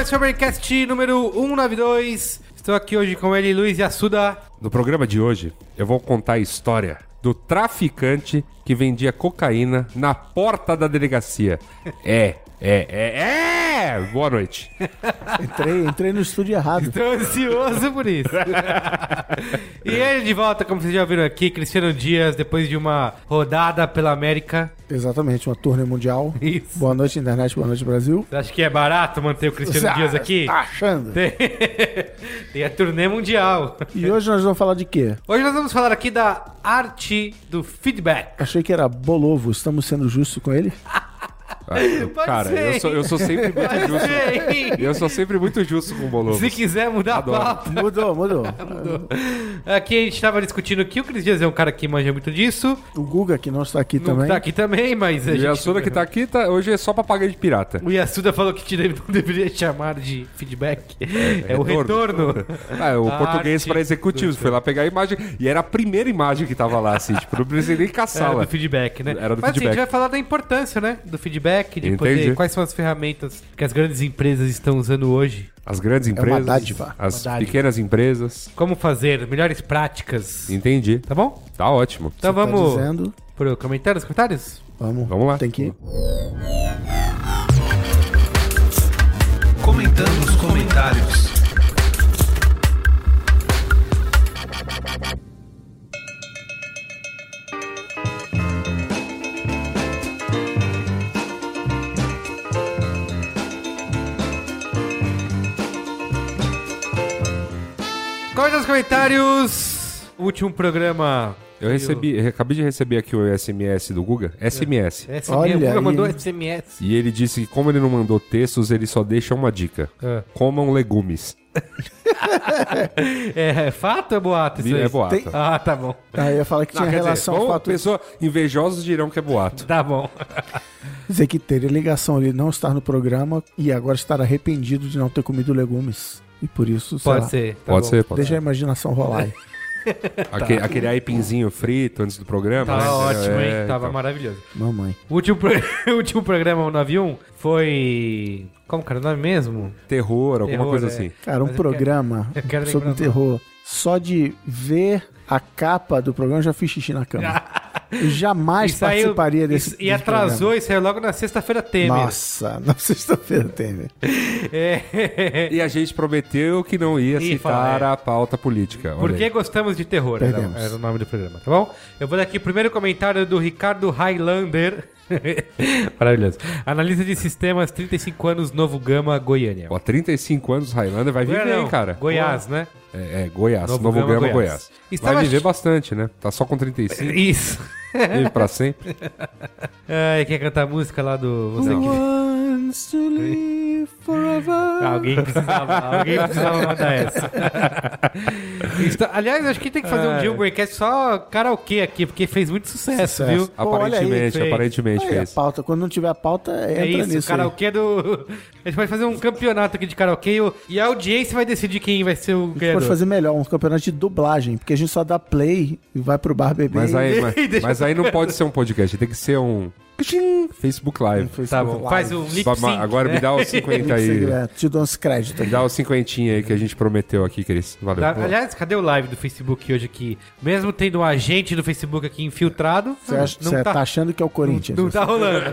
esse é o Braincast número 192. Estou aqui hoje com ele, Luiz Assuda. No programa de hoje, eu vou contar a história do traficante que vendia cocaína na porta da delegacia. É, é, é, é! Boa noite. Entrei, entrei no estúdio errado. Estou ansioso por isso. e ele de volta, como vocês já viram aqui, Cristiano Dias, depois de uma rodada pela América. Exatamente, uma turnê mundial. Isso. Boa noite, internet, boa noite, Brasil. Você acha que é barato manter o Cristiano Dias aqui? Tá achando? Tem... Tem a turnê mundial. E hoje nós vamos falar de quê? Hoje nós vamos falar aqui da arte do feedback. Achei que era Bolovo, estamos sendo justos com ele? Pode Cara, ser. eu sou, eu sou sempre muito Pode justo. ser. Eu sou sempre muito justo com o Bolovo. Se quiser mudar Adoro. a pauta. Mudou, mudou. Aqui a gente tava discutindo que o Cris Dias é um cara que manja muito disso. O Guga, que não está aqui Não também. tá aqui também, mas a E gente... a Suda que tá aqui, tá, hoje é só papagaio de pirata. O Yasuda falou que te deve- não deveria chamar de feedback. É, o retorno. Ah, o Arte português para executivos. Foi lá pegar a imagem. E era a primeira imagem que tava lá, assim. Tipo, não precisei nem Era caçá-la. do feedback, né? Era do Mas assim, a gente feedback. vai falar da importância, né? Do feedback, de Entendi. poder. Quais são as ferramentas que as grandes empresas estão usando hoje? As grandes É uma empresas. dádiva. As Uma dádiva. pequenas empresas. Como fazer melhores práticas. Entendi. Tá bom? Tá ótimo. Então Tá vamos dizendo, pro comentário, os comentários? vamos, Vamos lá. Tem que ir. Comentando os comentários. Comentários. O último programa. Eu recebi, eu acabei de receber aqui o SMS do Guga. SMS. SMS, Olha o Guga aí. mandou SMS. E ele disse que como ele não mandou textos, ele só deixa uma dica. Ah. Comam legumes. É, é fato ou é boato isso aí? É boato. Tem- Ah, tá bom. Ah, eu ia falar que Não, tinha quer dizer, relação ao bom, fato pessoa, invejosos dirão que é boato. Tá bom. dizer que teria ligação ali não estar no programa e agora estar arrependido de não ter comido legumes. E por isso, Pode lá, ser. tá pode bom. ser, pode Deixa a ser. imaginação rolar aí. Aquele, aquele aipinzinho frito antes do programa. Tava né? ótimo, hein? É, Tava então. maravilhoso. Mamãe. O último, pro- o último programa, o 91, foi. Como que era o nome mesmo? Terror, alguma Terror, coisa é. assim. Cara, um Mas eu quero- programa eu quero sobre terror. Só de ver a capa do programa, eu já fiz xixi na cama. Eu jamais E saiu- participaria desse. E, e desse atrasou e saiu logo na sexta-feira programa. Temer. Nossa, na sexta-feira Temer. É. E a gente prometeu que não ia Ih, citar fala, é. a pauta política. Olha Por que aí. gostamos de terror? Era, era o nome do programa, tá bom? Eu vou dar aqui o primeiro comentário do Ricardo Highlander. Maravilhoso. Analista de sistemas, 35 anos, Novo Gama, Goiânia. Pô, 35 anos, Highlander vai viver, hein, não, cara? Goiás, né? É, é, Goiás. Novo Novo, Gama, Gama, Goiás. Goiás. Estava Vai viver bastante, né? Tá só com 35 Isso. E pra sempre. Ai, quer cantar a música lá do. Você que... Wants to live forever. Alguém precisava, alguém precisava mandar essa. Está- aliás, acho que tem que fazer um dia um Braincast só karaokê aqui, porque fez muito sucesso, Sucesso. viu? Pô, olha aí, Aparentemente, fez. aparentemente Aí, a fez. pauta, quando não tiver a pauta, entra É isso, o nisso. aí. karaokê do. A gente pode fazer um campeonato aqui de karaokê e o- e a audiência vai decidir quem vai ser o A gente ganhador. pode fazer melhor, um campeonato de dublagem, porque a gente só dá play e vai pro bar beber. Mas aí, mas, Deixa mas aí não pode ser um podcast, tem que ser um Facebook Live. Facebook Tá bom, Live. faz o lip sync. Agora me dá os 50 aí. É, te dou uns créditos. Me dá os cinquentinha aí que a gente prometeu aqui, Cris. Valeu. Da- Aliás, cadê o live do Facebook hoje aqui? Mesmo tendo um agente do Facebook aqui infiltrado, Você acha- não tá, tá achando que é o Corinthians? não tá rolando.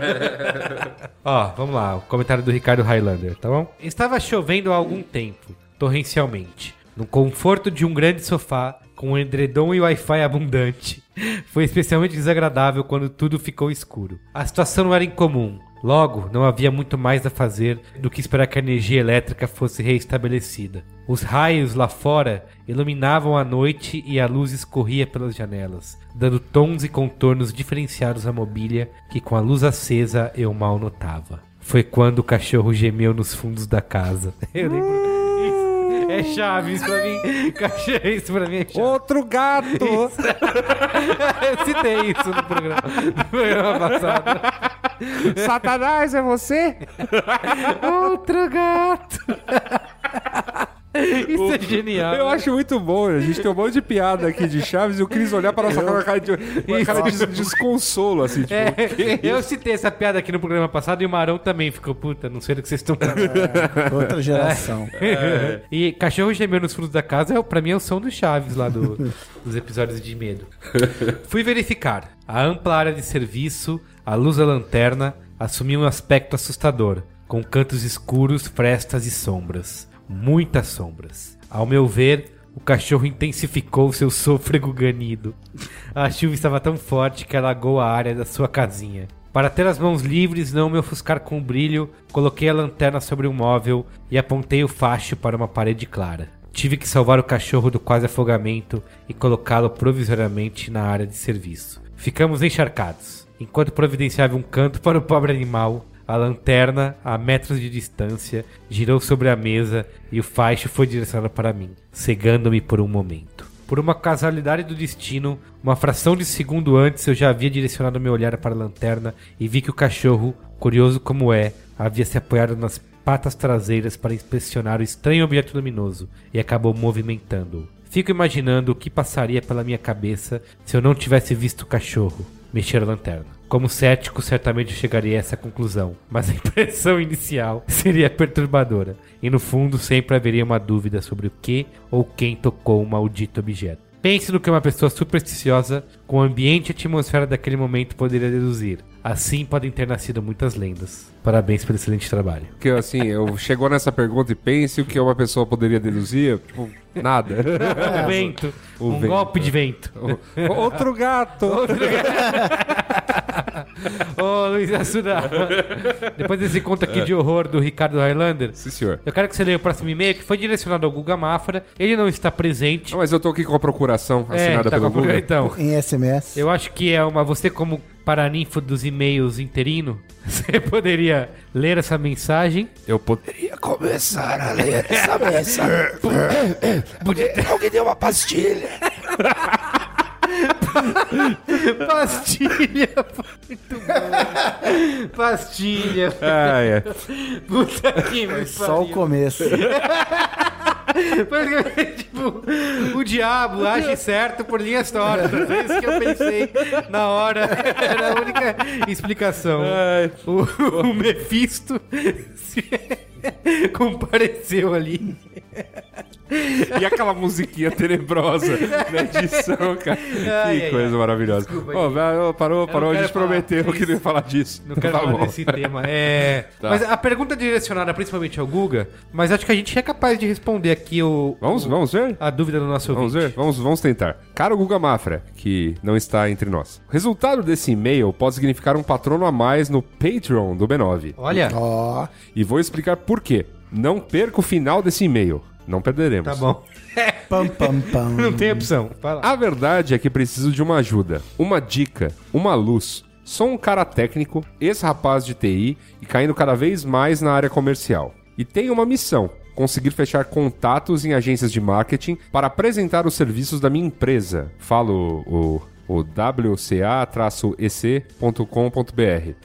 Ó, vamos lá, o comentário do Ricardo Highlander, tá bom? Estava chovendo há algum tempo, torrencialmente, no conforto de um grande sofá, com um edredom e Wi-Fi abundante. Foi especialmente desagradável quando tudo ficou escuro. A situação não era incomum. Logo, não havia muito mais a fazer do que esperar que a energia elétrica fosse reestabelecida. Os raios lá fora iluminavam a noite e a luz escorria pelas janelas, dando tons e contornos diferenciados à mobília que com a luz acesa eu mal notava. Foi quando o cachorro gemeu nos fundos da casa. Eu lembro, É Chaves pra mim. Cachorro, isso pra mim é Chaves. Outro gato! Eu citei isso no programa, no programa passado. Satanás, é você? Outro gato. Isso é genial. Eu acho muito bom. A gente tem um monte de piada aqui de Chaves e o Cris olhar para nossa cara com uma cara de, uma cara de desconsolo, assim, tipo. É, que eu citei essa piada aqui no programa passado e o Marão também ficou, puta, não sei do que vocês estão falando. Outra geração. E cachorro gemendo nos fundos da casa, é, o- pra mim, é o som do Chaves lá do- dos episódios de medo. Fui verificar. A ampla área de serviço, a luz da lanterna, assumia um aspecto assustador, com cantos escuros, frestas e sombras. Muitas sombras. Ao meu ver, o cachorro intensificou seu sôfrego ganido. A chuva estava tão forte que alagou a área da sua casinha. Para ter as mãos livres, não me ofuscar com o brilho, coloquei a lanterna sobre um móvel e apontei o facho para uma parede clara. Tive que salvar o cachorro do quase afogamento e colocá-lo provisoriamente na área de serviço. Ficamos encharcados. Enquanto providenciava um canto para o pobre animal, a lanterna, a metros de distância, girou sobre a mesa e o facho foi direcionado para mim, cegando-me por um momento. Por uma casualidade do destino, uma fração de segundo antes eu já havia direcionado meu olhar para a lanterna e vi que o cachorro, curioso como é, havia se apoiado nas patas traseiras para inspecionar o estranho objeto luminoso e acabou movimentando-o. Fico imaginando o que passaria pela minha cabeça se eu não tivesse visto o cachorro mexer a lanterna. Como cético, certamente chegaria a essa conclusão, mas a impressão inicial seria perturbadora, e no fundo sempre haveria uma dúvida sobre o que ou quem tocou o maldito objeto. Pense no que uma pessoa supersticiosa, com o ambiente e atmosfera daquele momento, poderia deduzir. Assim podem ter nascido muitas lendas. Parabéns pelo excelente trabalho. Que assim, eu chegou nessa pergunta e pense o que uma pessoa poderia deduzir. Tipo, nada. O vento, O um vento. golpe de vento. Outro gato! Ô, Luiz Assuda. Depois desse conto aqui de horror do Ricardo Highlander, Sim, senhor. eu quero que você leia o próximo e-mail que foi direcionado ao Guga Mafra. Ele não está presente. Não, mas eu tô aqui com a procuração assinada tá pelo com a- Google. Então, Em SMS. eu acho que é uma. Você, como paraninfo dos e-mails interino, você poderia ler essa mensagem. Eu poderia começar a ler essa mensagem. Alguém deu uma pastilha. Pastilha! Muito bom. Pastilha. Ah, é. Puta que me Só o começo. Porque, tipo, o diabo age certo por linhas tortas. É isso que eu pensei na hora. Era a única explicação. O, o Mephisto se- compareceu ali. E aquela musiquinha tenebrosa na edição, cara. Ai, que ai, coisa ai. maravilhosa. Desculpa, ô, parou, parou. A gente falar. prometeu É que não ia isso. falar disso. Não quero tá falar bom. desse tema. É, Tá. Mas a pergunta é direcionada principalmente ao Guga, mas acho que a gente é capaz de responder aqui o, Vamos, vamos ver? a dúvida do nosso Vamos ouvinte. ver? Vamos, vamos tentar. Caro Guga Mafra, que não está entre nós. O resultado desse e-mail pode significar um patrono a mais no Patreon do B9. Olha, Ó, E vou explicar por quê. Não perca o final desse e-mail. Não perderemos. tá bom. pam, pam, pam. Não tem opção. Lá. A verdade é que preciso de uma ajuda, uma dica, uma luz. Sou um cara técnico, ex-rapaz de TI e caindo cada vez mais na área comercial. E tenho uma missão: conseguir fechar contatos em agências de marketing para apresentar os serviços da minha empresa. Falo o, o wca-ec.com.br.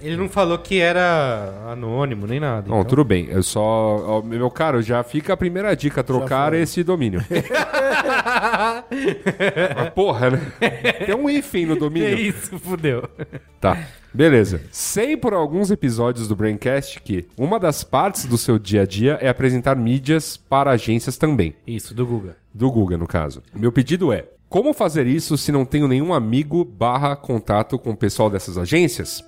Ele não falou que era anônimo nem nada. Bom, então. tudo bem. Eu só. ó, meu caro, já fica a primeira dica: trocar esse domínio. Mas, porra, né? Tem um hífen no domínio. isso, fudeu. Tá, beleza. Sei por alguns episódios do Braincast que uma das partes do seu dia a dia é apresentar mídias para agências também. Isso, do Guga. Do Google, no caso. Meu pedido é: como fazer isso se não tenho nenhum amigo barra contato com o pessoal dessas agências?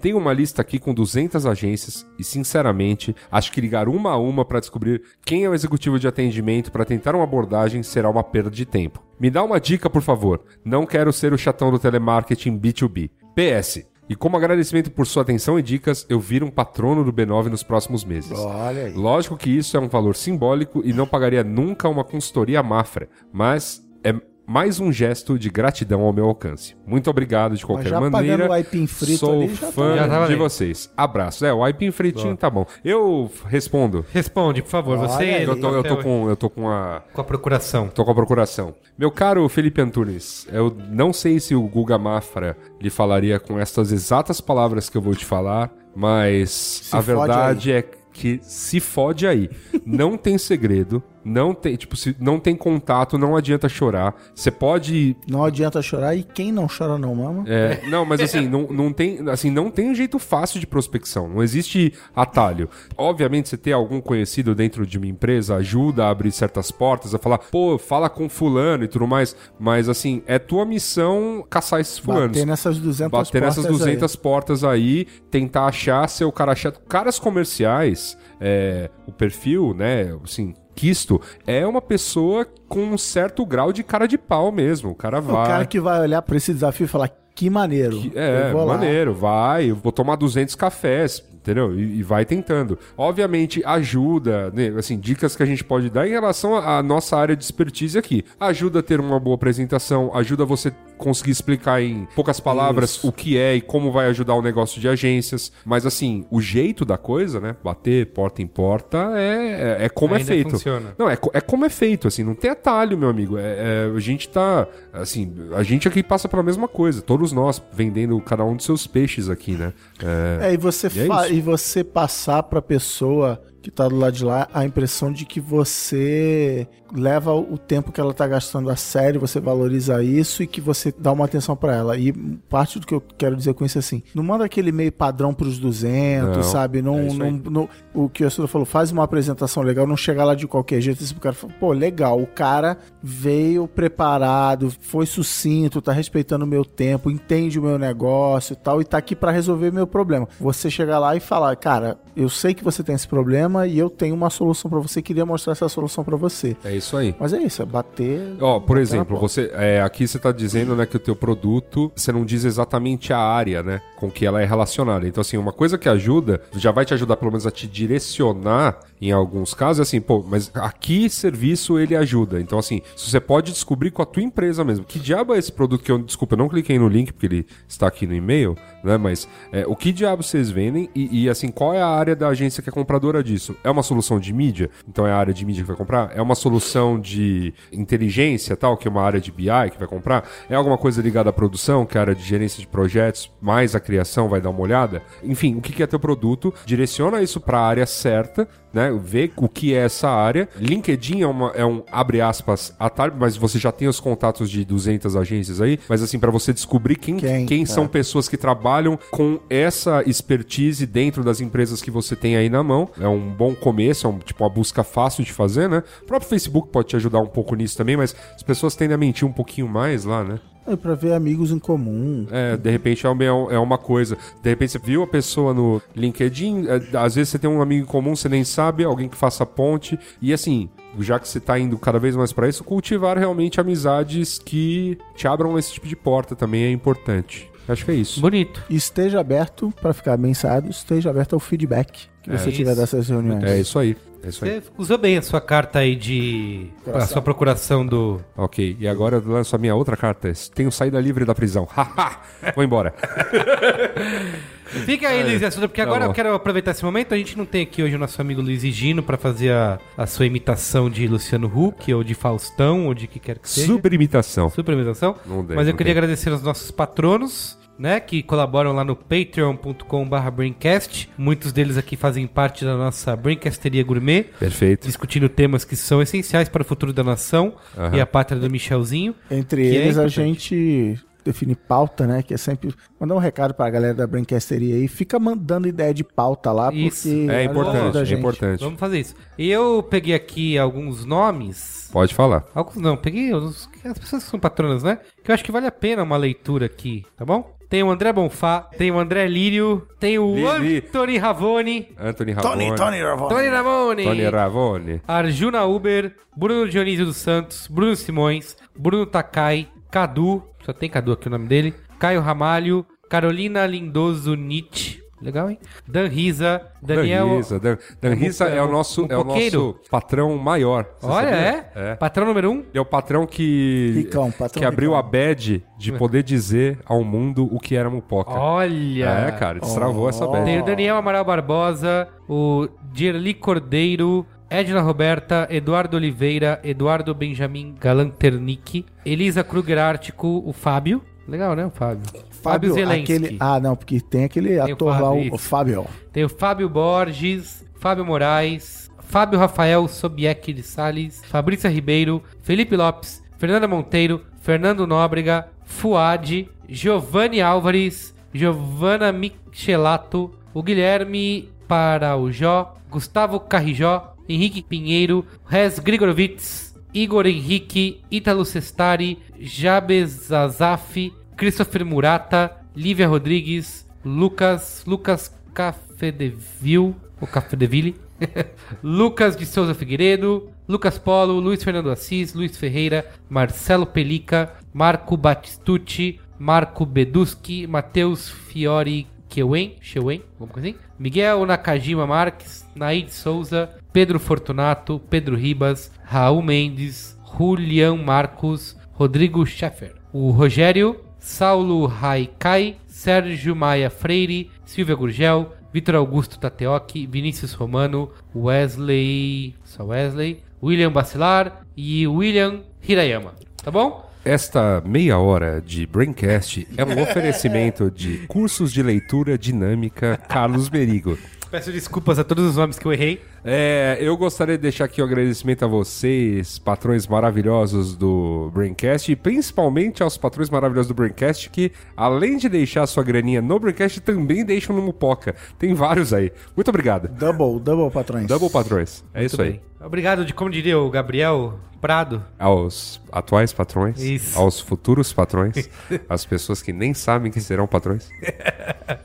Tenho uma lista aqui com 200 agências e, sinceramente, acho que ligar uma a uma para descobrir quem é o executivo de atendimento para tentar uma abordagem será uma perda de tempo. Me dá uma dica, por favor. Não quero ser o chatão do telemarketing B2B. PS. E como agradecimento por sua atenção e dicas, eu viro um patrono do B9 nos próximos meses. Olha aí. Lógico que isso é um valor simbólico e não pagaria nunca uma consultoria Mafra, mas é, mais um gesto de gratidão ao meu alcance. Muito obrigado de qualquer já maneira. o aipim frito Sou ali, já tá- fã Já tá de vocês. Abraço. É, o aipim fritinho tá bom. Eu respondo. Responde, por favor. Olha Você aí. Eu tô, eu tô com, eu tô com a com a procuração. Tô com a procuração. Meu caro Felipe Antunes, eu não sei se o Guga Mafra lhe falaria com estas exatas palavras que eu vou te falar, mas a fode verdade é que se fode aí. Não tem segredo, não tem, tipo, se não tem contato, não adianta chorar. Você pode Não adianta chorar e quem não chora não mama. é, não, mas assim, não, não tem, assim, não tem um jeito fácil de prospecção. Não existe atalho. Obviamente, você ter algum conhecido dentro de uma empresa ajuda a abrir certas portas, a falar, pô, fala com fulano e tudo mais. Mas assim, é tua missão caçar esses fulanos. Bater nessas 200 Bater nessas portas aí. 200 portas aí, tentar achar seu cara chato. Caras comerciais, é, o perfil, né, assim, quisto, é uma pessoa com um certo grau de cara de pau mesmo. O cara O vai... cara que vai olhar pra esse desafio e falar, que maneiro. É, vou lá. maneiro, vai, eu vou tomar 200 cafés, entendeu? E, e vai tentando. Obviamente, ajuda, né? assim, dicas que a gente pode dar em relação à nossa área de expertise aqui. Ajuda a ter uma boa apresentação, ajuda você conseguir explicar em poucas palavras o que é e como vai ajudar o negócio de agências. Mas, assim, o jeito da coisa, né? Bater porta em porta é, é, é como Ainda é feito. funciona. Não, é, é como é feito, assim, não tem atalho, meu amigo. É, é, a gente tá, assim, a gente aqui passa pela mesma coisa, todos nós vendendo cada um dos seus peixes aqui, né? É, É, e você, E é fa- isso. E você passar pra pessoa que tá do lado de lá a impressão de que você leva o tempo que ela tá gastando a sério, você valoriza isso e que você dá uma atenção pra ela. E parte do que eu quero dizer com isso é assim, não manda aquele meio padrão pros 200, Não, sabe? Não, é não, não- o que o Astro falou, faz uma apresentação legal, não chegar lá de qualquer jeito, esse cara fala, pô, legal, o cara veio preparado, foi sucinto, tá respeitando o meu tempo, entende o meu negócio e tal, e tá aqui pra resolver meu problema. Você chegar lá e falar, cara, eu sei que você tem esse problema e eu tenho uma solução pra você, queria mostrar essa solução pra você. é isso aí. Mas é isso, é bater. Ó, por bater exemplo, você é, aqui você tá dizendo, né, que o teu produto, você não diz exatamente a área, né, com que ela é relacionada. Então, assim, uma coisa que ajuda, já vai te ajudar pelo menos a te direcionar em alguns casos, é assim, pô, mas aqui serviço ele ajuda. Então, assim, se você pode descobrir com a tua empresa mesmo, que diabo é esse produto que eu, desculpa, eu não cliquei no link porque ele está aqui no e-mail, né, mas é, o que diabo vocês vendem e, e, assim, qual é a área da agência que é compradora disso? É uma solução de mídia? Então é a área de mídia que vai comprar? É uma solução de inteligência, tal, que é uma área de BI que vai comprar? É alguma coisa ligada à produção, que é a área de gerência de projetos, mais a criação vai dar uma olhada? Enfim, o que que é teu produto? Direciona isso para a área certa, né? Vê o que é essa área. LinkedIn é, uma, é um, abre aspas, atalho, mas você já tem os contatos de 200 agências aí, mas assim, para você descobrir quem, Quem, quem, é. são pessoas que trabalham com essa expertise dentro das empresas que você tem aí na mão. É um bom começo, é um, tipo uma busca fácil de fazer, né? O próprio Facebook pode te ajudar um pouco nisso também, mas as pessoas tendem a mentir um pouquinho mais lá, né? É pra ver amigos em comum. É, de repente é uma, é uma coisa. De repente você viu a pessoa no LinkedIn, é, às vezes você tem um amigo em comum, você nem sabe, alguém que faça ponte. E assim, já que você tá indo cada vez mais pra isso, cultivar realmente amizades que te abram esse tipo de porta também é importante. Acho que é isso. Bonito. Esteja aberto, pra ficar bem ensaiado, esteja aberto ao feedback que você tiver isso. dessas reuniões. É isso aí. É isso aí. Você usou bem a sua carta aí de. A sua procuração do. Ok, e agora eu lanço a minha outra carta. Tenho saída livre da prisão. Haha! Vou embora. Fica aí, Luiz Assuda, porque agora É. bom. eu quero aproveitar esse momento. A gente não tem aqui hoje o nosso amigo Luiz Higino pra fazer a, a sua imitação de Luciano Huck, ou de Faustão, ou de que quer que seja. Super imitação. Super imitação. Não dei, Mas eu não queria tem. agradecer aos nossos patronos. Né, que colaboram lá no patreon.com.br Braincast. Muitos deles aqui fazem parte da nossa Braincasteria Gourmet, Perfeito. discutindo temas que são essenciais para o futuro da nação Aham. e a pátria do Michelzinho. Entre é eles, a importante. gente define pauta, né? Que é sempre mandar um recado pra galera da Brancasteria aí. Fica mandando ideia de pauta lá, Isso. porque É ajuda importante, é importante. Vamos fazer isso. E eu peguei aqui alguns nomes. Pode falar. Alguns não, peguei os, as pessoas que são patronas, né? Que eu acho que vale a pena uma leitura aqui, tá bom? Tem o André Bonfá, tem o André Lírio, tem o Lili. Anthony Ravone, Anthony Ravone. Tony, Tony, Ravone. Tony Ravone, Tony Ravone. Arjuna Uber, Bruno Dionísio dos Santos, Bruno Simões, Bruno Takai, Cadu, só tem Cadu aqui o nome dele, Caio Ramalho, Carolina Lindoso Nietzsche, Legal, hein? Dan Risa, Daniel... Dan Risa, Dan, Dan Risa é o nosso, é o nosso patrão maior. Olha, é? É. Patrão número um? É o patrão que, Ricão, patrão que abriu ricão. a badge de poder dizer ao mundo o que era mupoca. Olha! É, cara, destravou essa badge. Tem o Daniel Amaral Barbosa, o Dirli Cordeiro, Edna Roberta, Eduardo Oliveira, Eduardo Benjamin Galanternick, Elisa Kruger Ártico, o Fábio. Legal, né, o Fábio? Fábio, Zelensky. aquele. Ah, não, porque tem aquele o ator lá, Fábio, o, isso. o Fábio. Tem o Fábio Borges, Fábio Moraes, Fábio Rafael Sobieck de Salles, Fabrícia Ribeiro, Felipe Lopes, Fernanda Monteiro, Fernando Nóbrega, Fuad, Giovanni Álvares, Giovanna Michelato, o Guilherme Paraujó, Gustavo Carrijó, Henrique Pinheiro, Rez Grigorovitz, Igor Henrique, Ítalo Sestari, Jabez Azaf, Christopher Murata, Lívia Rodrigues, Lucas, Lucas Cafedeville, ou Cafedeville, Lucas de Souza Figueiredo, Lucas Polo, Luiz Fernando Assis, Luiz Ferreira, Marcelo Pelica, Marco Batistucci, Marco Beduski, Matheus Fiori Kewen, Chewen, vamos coisa assim? Miguel Nakajima Marques, Naid Souza, Pedro Fortunato, Pedro Ribas, Raul Mendes, Julian Marcos, Rodrigo Schaffer, o Rogério, Saulo Haikai, Sérgio Maia Freire, Silvia Gurgel, Vitor Augusto Tateoki, Vinícius Romano, Wesley, só Wesley, William Bacelar e William Hirayama. Tá bom? Esta meia hora de Braincast é um oferecimento de cursos de leitura dinâmica Carlos Merigo. Peço desculpas a todos os nomes que eu errei. É, eu gostaria de deixar aqui o agradecimento a vocês, patrões maravilhosos do Braincast, e principalmente aos patrões maravilhosos do Braincast, que além de deixar sua graninha no Braincast, também deixam no Mupoca. Tem vários aí. Muito obrigado. Double, double patrões. Double patrões. É isso Muito aí. Obrigado de, como diria o Gabriel Prado. Aos atuais patrões, Isso. aos futuros patrões, às pessoas que nem sabem que serão patrões.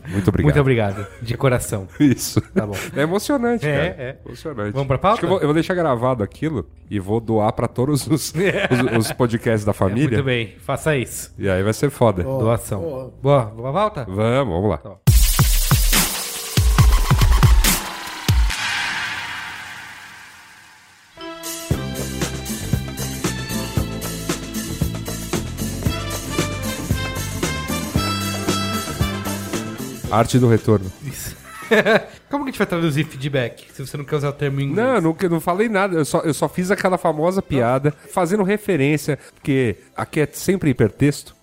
Muito obrigado. Muito obrigado, de coração. Isso. Tá bom. É emocionante, É, cara. é. Emocionante. Vamos pra pauta? Acho que eu vou, eu vou deixar gravado aquilo e vou doar pra todos os, os, os podcasts da família. Muito bem, faça isso. E aí vai ser foda. Doação. Boa, vamos à volta? Vamos, vamos lá. Tá. Arte do retorno. Isso. Como que a gente vai traduzir feedback? Se você não quer usar o termo em inglês. Não, eu não, eu não falei nada. Eu só, eu só fiz aquela famosa piada fazendo referência, porque aqui é sempre hipertexto,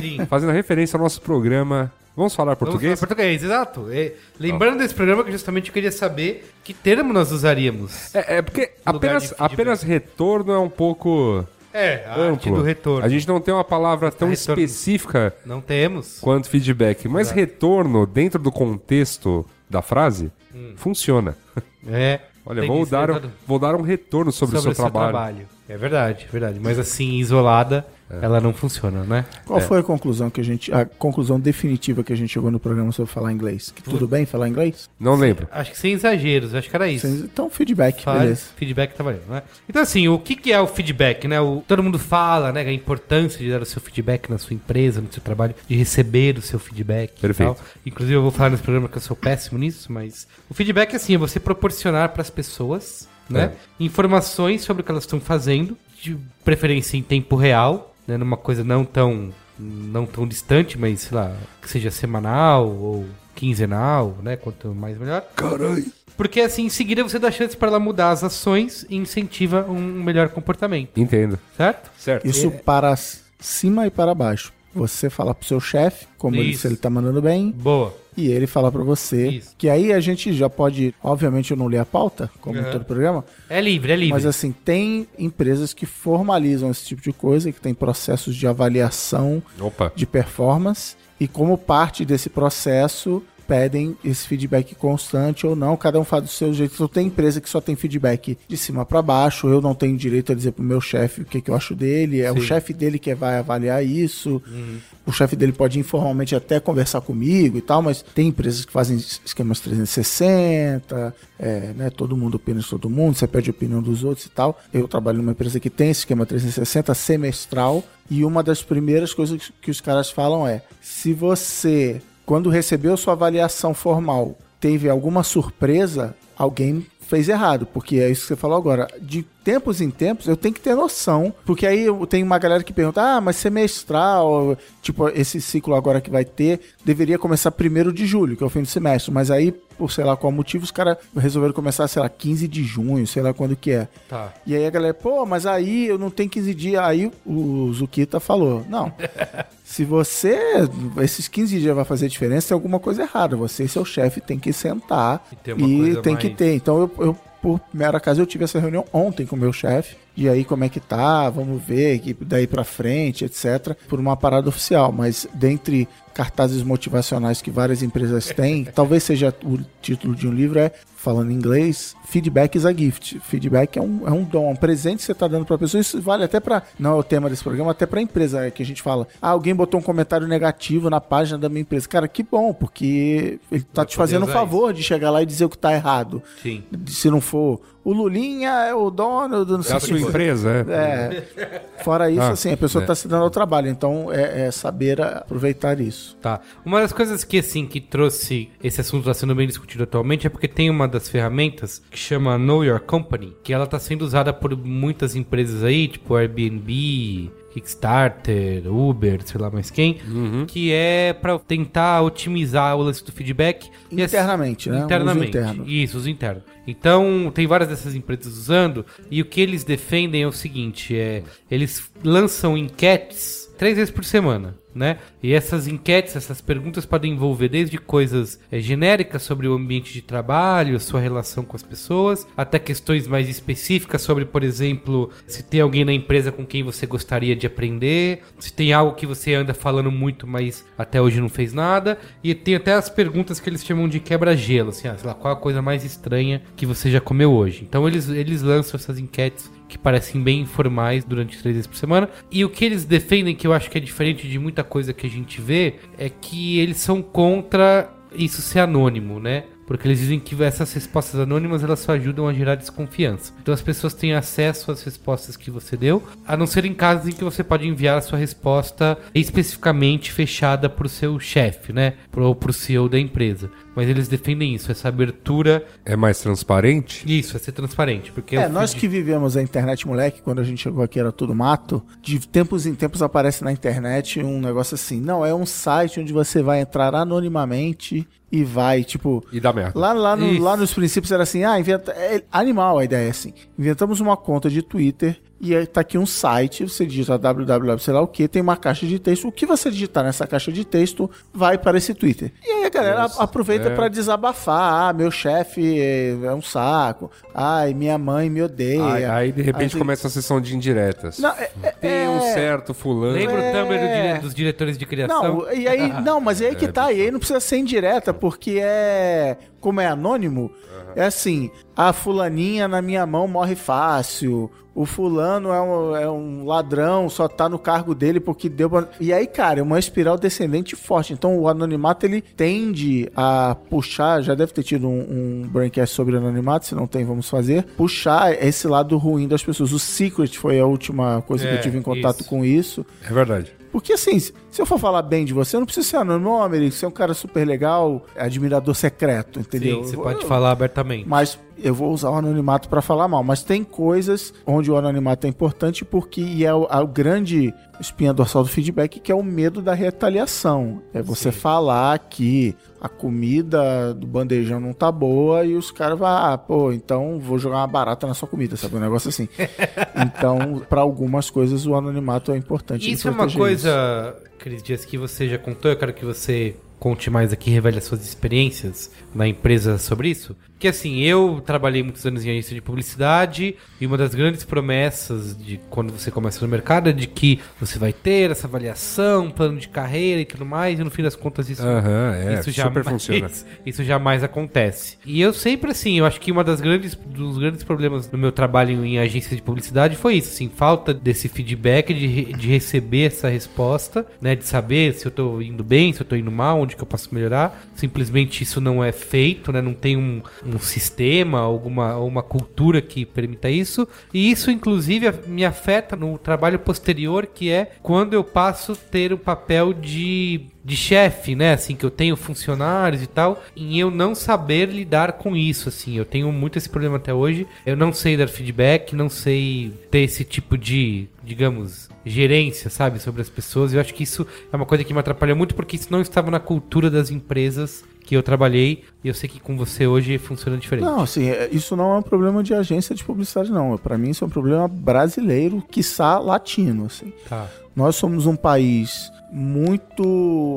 Sim. fazendo referência ao nosso programa. Vamos falar Vamos português? falar português, exato. É, lembrando desse programa que justamente eu queria saber que termo nós usaríamos. É, é porque apenas, apenas retorno é um pouco É, a arte amplo. do retorno. A gente não tem uma palavra tão Retorno. específica Não temos. quanto feedback, mas retorno dentro do contexto da frase Hum. funciona. É. Olha, vou dar, um, dado vou dar um retorno sobre, sobre o seu, trabalho. É verdade, é verdade. Mas assim, isolada, ela não funciona, né? Qual foi a conclusão que a gente. A conclusão definitiva que a gente chegou no programa sobre falar inglês? Que tudo bem falar inglês? Não lembro. Acho que sem exageros, acho que era isso. Então, feedback, Fale, beleza. feedback tá valendo, né? Então, assim, o que, que é o feedback, né? O, todo mundo fala, né? A importância de dar o seu feedback na sua empresa, no seu trabalho, de receber o seu feedback. e Perfeito. tal. Inclusive, eu vou falar nesse programa que eu sou péssimo nisso, mas o feedback, assim, é você proporcionar para as pessoas, né? Informações sobre o que elas estão fazendo, de preferência em tempo real, né? Numa coisa não tão, não tão distante, mas, sei lá, que seja semanal ou quinzenal, né? Quanto mais melhor. Caralho. Porque assim, em seguida você dá chance para ela mudar as ações e incentiva um melhor comportamento, Entendo. certo? Certo. Isso para cima e para baixo. Você fala pro seu chefe, como ele, Isso. se ele tá mandando bem, Boa. e ele fala pra você. Isso. Que aí a gente já pode. Obviamente eu não li a pauta, como em Uhum. todo programa, É livre, é livre. mas assim, tem empresas que formalizam esse tipo de coisa, que tem processos de avaliação Opa. de performance, e como parte desse processo pedem esse feedback constante ou não, cada um faz do seu jeito. Então tem empresa que só tem feedback de cima para baixo, eu não tenho direito a dizer pro meu chefe o que, que eu acho dele, é o Sim. chefe dele que vai avaliar isso. O chefe dele pode informalmente até conversar comigo e tal, mas tem empresas que fazem esquemas 360, é, né, todo mundo opina de todo mundo, você pede a opinião dos outros e tal. Eu trabalho numa empresa que tem esse esquema 360 semestral e uma das primeiras coisas que os caras falam é: se você quando recebeu sua avaliação formal, teve alguma surpresa, alguém fez errado, porque é isso que você falou agora. De tempos em tempos, eu tenho que ter noção, porque aí eu tenho uma galera que pergunta: "Ah, mas semestral, tipo, esse ciclo agora que vai ter, deveria começar primeiro de julho, que é o fim do semestre, mas aí por sei lá qual motivo, os caras resolveram começar, sei lá, 15 de junho, sei lá quando que é. Tá. E aí a galera, pô, mas aí eu não tenho 15 dias. Aí o Zukita falou: não. Se você, esses 15 dias vai fazer diferença, tem alguma coisa errada. Você e seu chefe tem que sentar E ter uma e tem que mais- ter. Então eu, eu, por mera casa, eu tive essa reunião ontem com o meu chefe. E aí, como é que tá? Vamos ver, que daí pra frente, etc. Por uma parada oficial. Mas dentre cartazes motivacionais que várias empresas têm, talvez seja o título de um livro é, falando em inglês, Feedback is a Gift. Feedback é um, é um dom, um presente que você tá dando pra pessoa. Isso vale até pra, não é o tema desse programa, até pra empresa, é que a gente fala, ah, alguém botou um comentário negativo na página da minha empresa. Cara, que bom, porque ele tá Vai te fazendo um favor de chegar lá e dizer o que tá errado. Sim. Se não for o Lulinha é o dono do não É sei a o sua empresa, é. É. Fora isso, Ah, assim, a pessoa é. está se dando ao trabalho. Então, é, é saber aproveitar isso. Tá. Uma das coisas que, assim, que trouxe esse assunto está sendo bem discutido atualmente é porque tem uma das ferramentas que chama Know Your Company, que ela está sendo usada por muitas empresas aí, tipo Airbnb, Kickstarter, Uber, sei lá mais quem, que é para tentar otimizar o lance do feedback. Internamente, né? Um uso Internamente. Isso, uso interno. Então, tem várias dessas empresas usando, e o que eles defendem é o seguinte: é, eles lançam enquetes três vezes por semana. Né? E essas enquetes, essas perguntas podem envolver desde coisas eh, genéricas sobre o ambiente de trabalho, sua relação com as pessoas, até questões mais específicas sobre, por exemplo, se tem alguém na empresa com quem você gostaria de aprender, se tem algo que você anda falando muito, mas até hoje não fez nada, e tem até as perguntas que eles chamam de quebra-gelo, assim, ah, sei lá, qual a coisa mais estranha que você já comeu hoje. Então eles, eles lançam essas enquetes que parecem bem informais durante três vezes por semana. E o que eles defendem, que eu acho que é diferente de muita coisa que a gente vê, é que eles são contra isso ser anônimo, né? Porque eles dizem que essas respostas anônimas elas só ajudam a gerar desconfiança. Então as pessoas têm acesso às respostas que você deu, a não ser em casos em que você pode enviar a sua resposta especificamente fechada para o seu chefe, né? Ou para o CEO da empresa. Mas eles defendem isso, essa abertura. É mais transparente? Isso, é ser transparente. Porque É, nós feed- que vivemos a internet, moleque, quando a gente chegou aqui era tudo mato, de tempos em tempos aparece na internet um negócio assim, não, é um site onde você vai entrar anonimamente e vai, tipo... E dá merda. Lá, lá, no- lá nos princípios era assim, ah, inventa, é animal a ideia, assim. Inventamos uma conta de Twitter e aí tá aqui um site, você digita www, sei lá o que, tem uma caixa de texto. O que você digitar nessa caixa de texto vai para esse Twitter. E aí a galera Nossa, aproveita é. pra desabafar. Ah, meu chefe é, é um saco. Ai, minha mãe me odeia. Aí, aí, de repente Aí- começa a sessão de indiretas. Não, é- é- Tem um é- certo fulano. Lembra o Tumblr É. dire- dos diretores de criação? Não, e aí, não, mas aí que tá, e aí não precisa ser indireta, porque é. Como é anônimo, é assim: a fulaninha na minha mão morre fácil. O fulano é um, é um ladrão, só tá no cargo dele porque deu. pra- E aí, cara, é uma espiral descendente forte. Então, o anonimato ele tende a puxar. Já deve ter tido um, um braincast sobre anonimato, se não tem, vamos fazer. Puxar esse lado ruim das pessoas. O Secret foi a última coisa que É, eu tive em contato isso. com isso. É verdade. Porque assim, se eu for falar bem de você, eu não preciso ser anônimo, Americo, você é um cara super legal, admirador secreto, entendeu? Sim, você Eu- pode eu- falar abertamente. Mas eu vou usar o anonimato pra falar mal. Mas tem coisas onde o anonimato é importante porque é o, a grande espinha dorsal do feedback, que é o medo da retaliação. É você falar que a comida do bandejão não tá boa e os caras vão, ah, pô, então vou jogar uma barata na sua comida, sabe? Um negócio assim. então, pra algumas coisas, o anonimato é importante. Isso é uma coisa, Cris Dias, que você já contou. Eu quero que você conte mais aqui, revele as suas experiências na empresa sobre isso. Que assim, eu trabalhei muitos anos em agência de publicidade e uma das grandes promessas de quando você começa no mercado é de que você vai ter essa avaliação, plano de carreira e tudo mais, e no fim das contas isso, Aham, é, isso jamais, funciona. isso jamais acontece. E eu sempre assim, eu acho que uma das grandes dos grandes problemas no meu trabalho em agência de publicidade foi isso, assim, falta desse feedback de, de receber essa resposta, né, de saber se eu tô indo bem, se eu tô indo mal, onde que eu posso melhorar. Simplesmente isso não é feito, né? Não tem um, um sistema, alguma uma cultura que permita isso. E isso inclusive me afeta no trabalho posterior, que é quando eu passo a ter o papel de de chefe, né? Assim, que eu tenho funcionários e tal, em eu não saber lidar com isso, assim. Eu tenho muito esse problema até hoje. Eu não sei dar feedback, não sei ter esse tipo de, digamos, gerência, sabe, sobre as pessoas. Eu acho que isso é uma coisa que me atrapalha muito porque isso não estava na cultura das empresas que eu trabalhei e eu sei que com você hoje funciona diferente. Não, assim, é- isso não é um problema de agência de publicidade, não. Pra mim, isso é um problema brasileiro, quiçá latino, assim. Tá. Nós somos um país muito.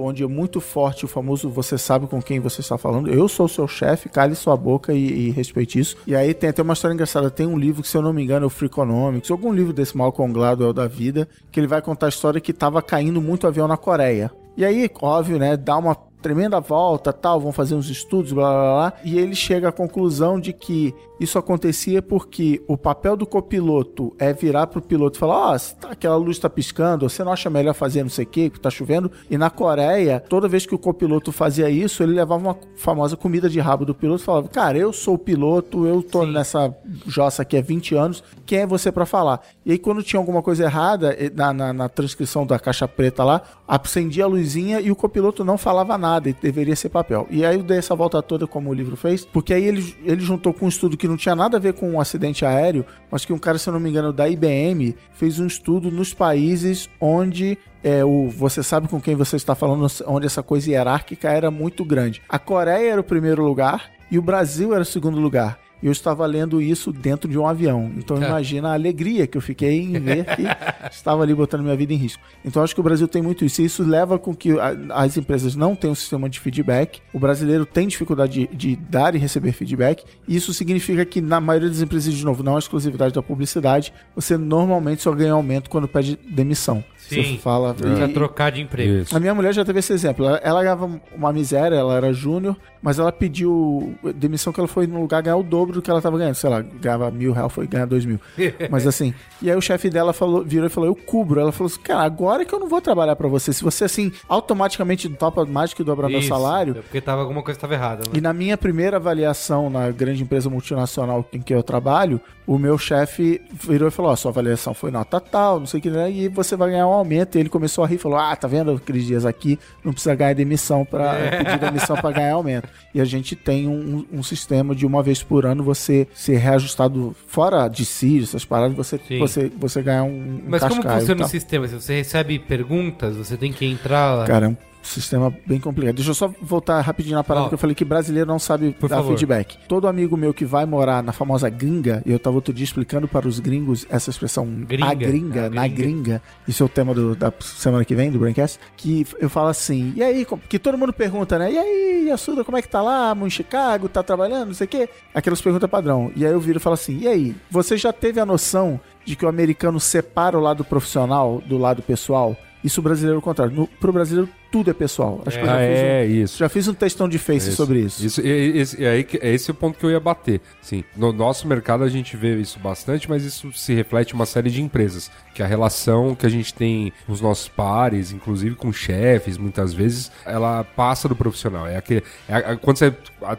onde é muito forte o famoso você sabe com quem você está falando. Eu sou seu chefe, cale sua boca e, e respeite isso. E aí tem até uma história engraçada. Tem um livro que, se eu não me engano, é o Freakonomics, algum livro desse Malcolm Gladwell da vida, que ele vai contar a história que tava caindo muito avião na Coreia. E aí, óbvio, né, dá uma tremenda volta, tal, vão fazer uns estudos, blá blá blá, e ele chega à conclusão de que isso acontecia porque o papel do copiloto é virar pro piloto e falar: Ó, oh, aquela luz tá piscando, você não acha melhor fazer não sei o que, que tá chovendo? E na Coreia, toda vez que o copiloto fazia isso, ele levava uma famosa comida de rabo do piloto e falava: Cara, eu sou o piloto, eu tô nessa jossa aqui há 20 anos, quem é você para falar? E aí, quando tinha alguma coisa errada na, na, na transcrição da caixa preta lá, acendia a luzinha e o copiloto não falava nada, e deveria ser papel. E aí eu dei essa volta toda, como o livro fez, porque aí ele, ele juntou com um estudo que não tinha nada a ver com um acidente aéreo, mas que um cara, se eu não me engano, da IBM, fez um estudo nos países onde é, o, você sabe com quem você está falando, onde essa coisa hierárquica era muito grande. A Coreia era o primeiro lugar e o Brasil era o segundo lugar. E eu estava lendo isso dentro de um avião. Então imagina a alegria que eu fiquei em ver que estava ali botando minha vida em risco. Então acho que o Brasil tem muito isso. E isso leva com que as empresas não tenham um sistema de feedback. O brasileiro tem dificuldade de, de dar e receber feedback. E isso significa que na maioria das empresas, de novo, não é exclusividade da publicidade, você normalmente só ganha aumento quando pede demissão. Sim. Você fala. Pra e- trocar de emprego. Isso. a minha mulher já teve esse exemplo. Ela, ela ganhava uma miséria, ela era júnior, mas ela pediu demissão que ela foi no lugar ganhar o dobro do que ela tava ganhando. Sei lá, ganhava mil reais, foi ganhar dois mil. Mas assim, e aí o chefe dela falou, virou e falou: Eu cubro. Ela falou assim: Cara, agora que eu não vou trabalhar pra você. Se você assim, automaticamente topa mais que dobrar meu salário. é Porque tava, alguma coisa estava errada. Né? E na minha primeira avaliação na grande empresa multinacional em que eu trabalho, o meu chefe virou e falou: Ó, sua avaliação foi nota tal, não sei o que, né? E você vai ganhar um aumento. E ele começou a rir e falou: Ah, tá vendo aqueles dias aqui? Não precisa ganhar demissão para pedir demissão para ganhar aumento. E a gente tem um, um sistema de uma vez por ano você ser reajustado fora de si, essas paradas, você, Sim. você, você ganhar um, um Mas como funciona o sistema? Se você recebe perguntas, você tem que entrar lá. Cara, é um sistema bem complicado. Deixa eu só voltar rapidinho na parada Ó. que eu falei que brasileiro não sabe dar favor. feedback. Todo amigo meu que vai morar na famosa gringa, e eu tava outro dia explicando para os gringos essa expressão Gringa. a gringa, A na gringa. gringa, isso é o tema do- da semana que vem, do Braincast, que eu falo assim, e aí, que todo mundo pergunta, né? E aí, Yasuda, como é que tá lá? Em Chicago, tá trabalhando, não sei o quê? Aquelas perguntas padrão. E aí eu viro e falo assim, e aí, você já teve a noção de que o americano separa o lado profissional do lado pessoal? Isso o brasileiro é o contrário. No, pro brasileiro, tudo é pessoal. Acho que eu já Ah, fiz um- é, isso. já fiz um textão de Face Isso. sobre isso. Isso, esse, aí que- é esse o ponto que eu ia bater. Sim, no nosso mercado a gente vê isso bastante, mas isso se reflete em uma série de empresas. Que a relação que a gente tem com os nossos pares, inclusive com chefes, muitas vezes, ela passa do profissional. É aquele, é quando você,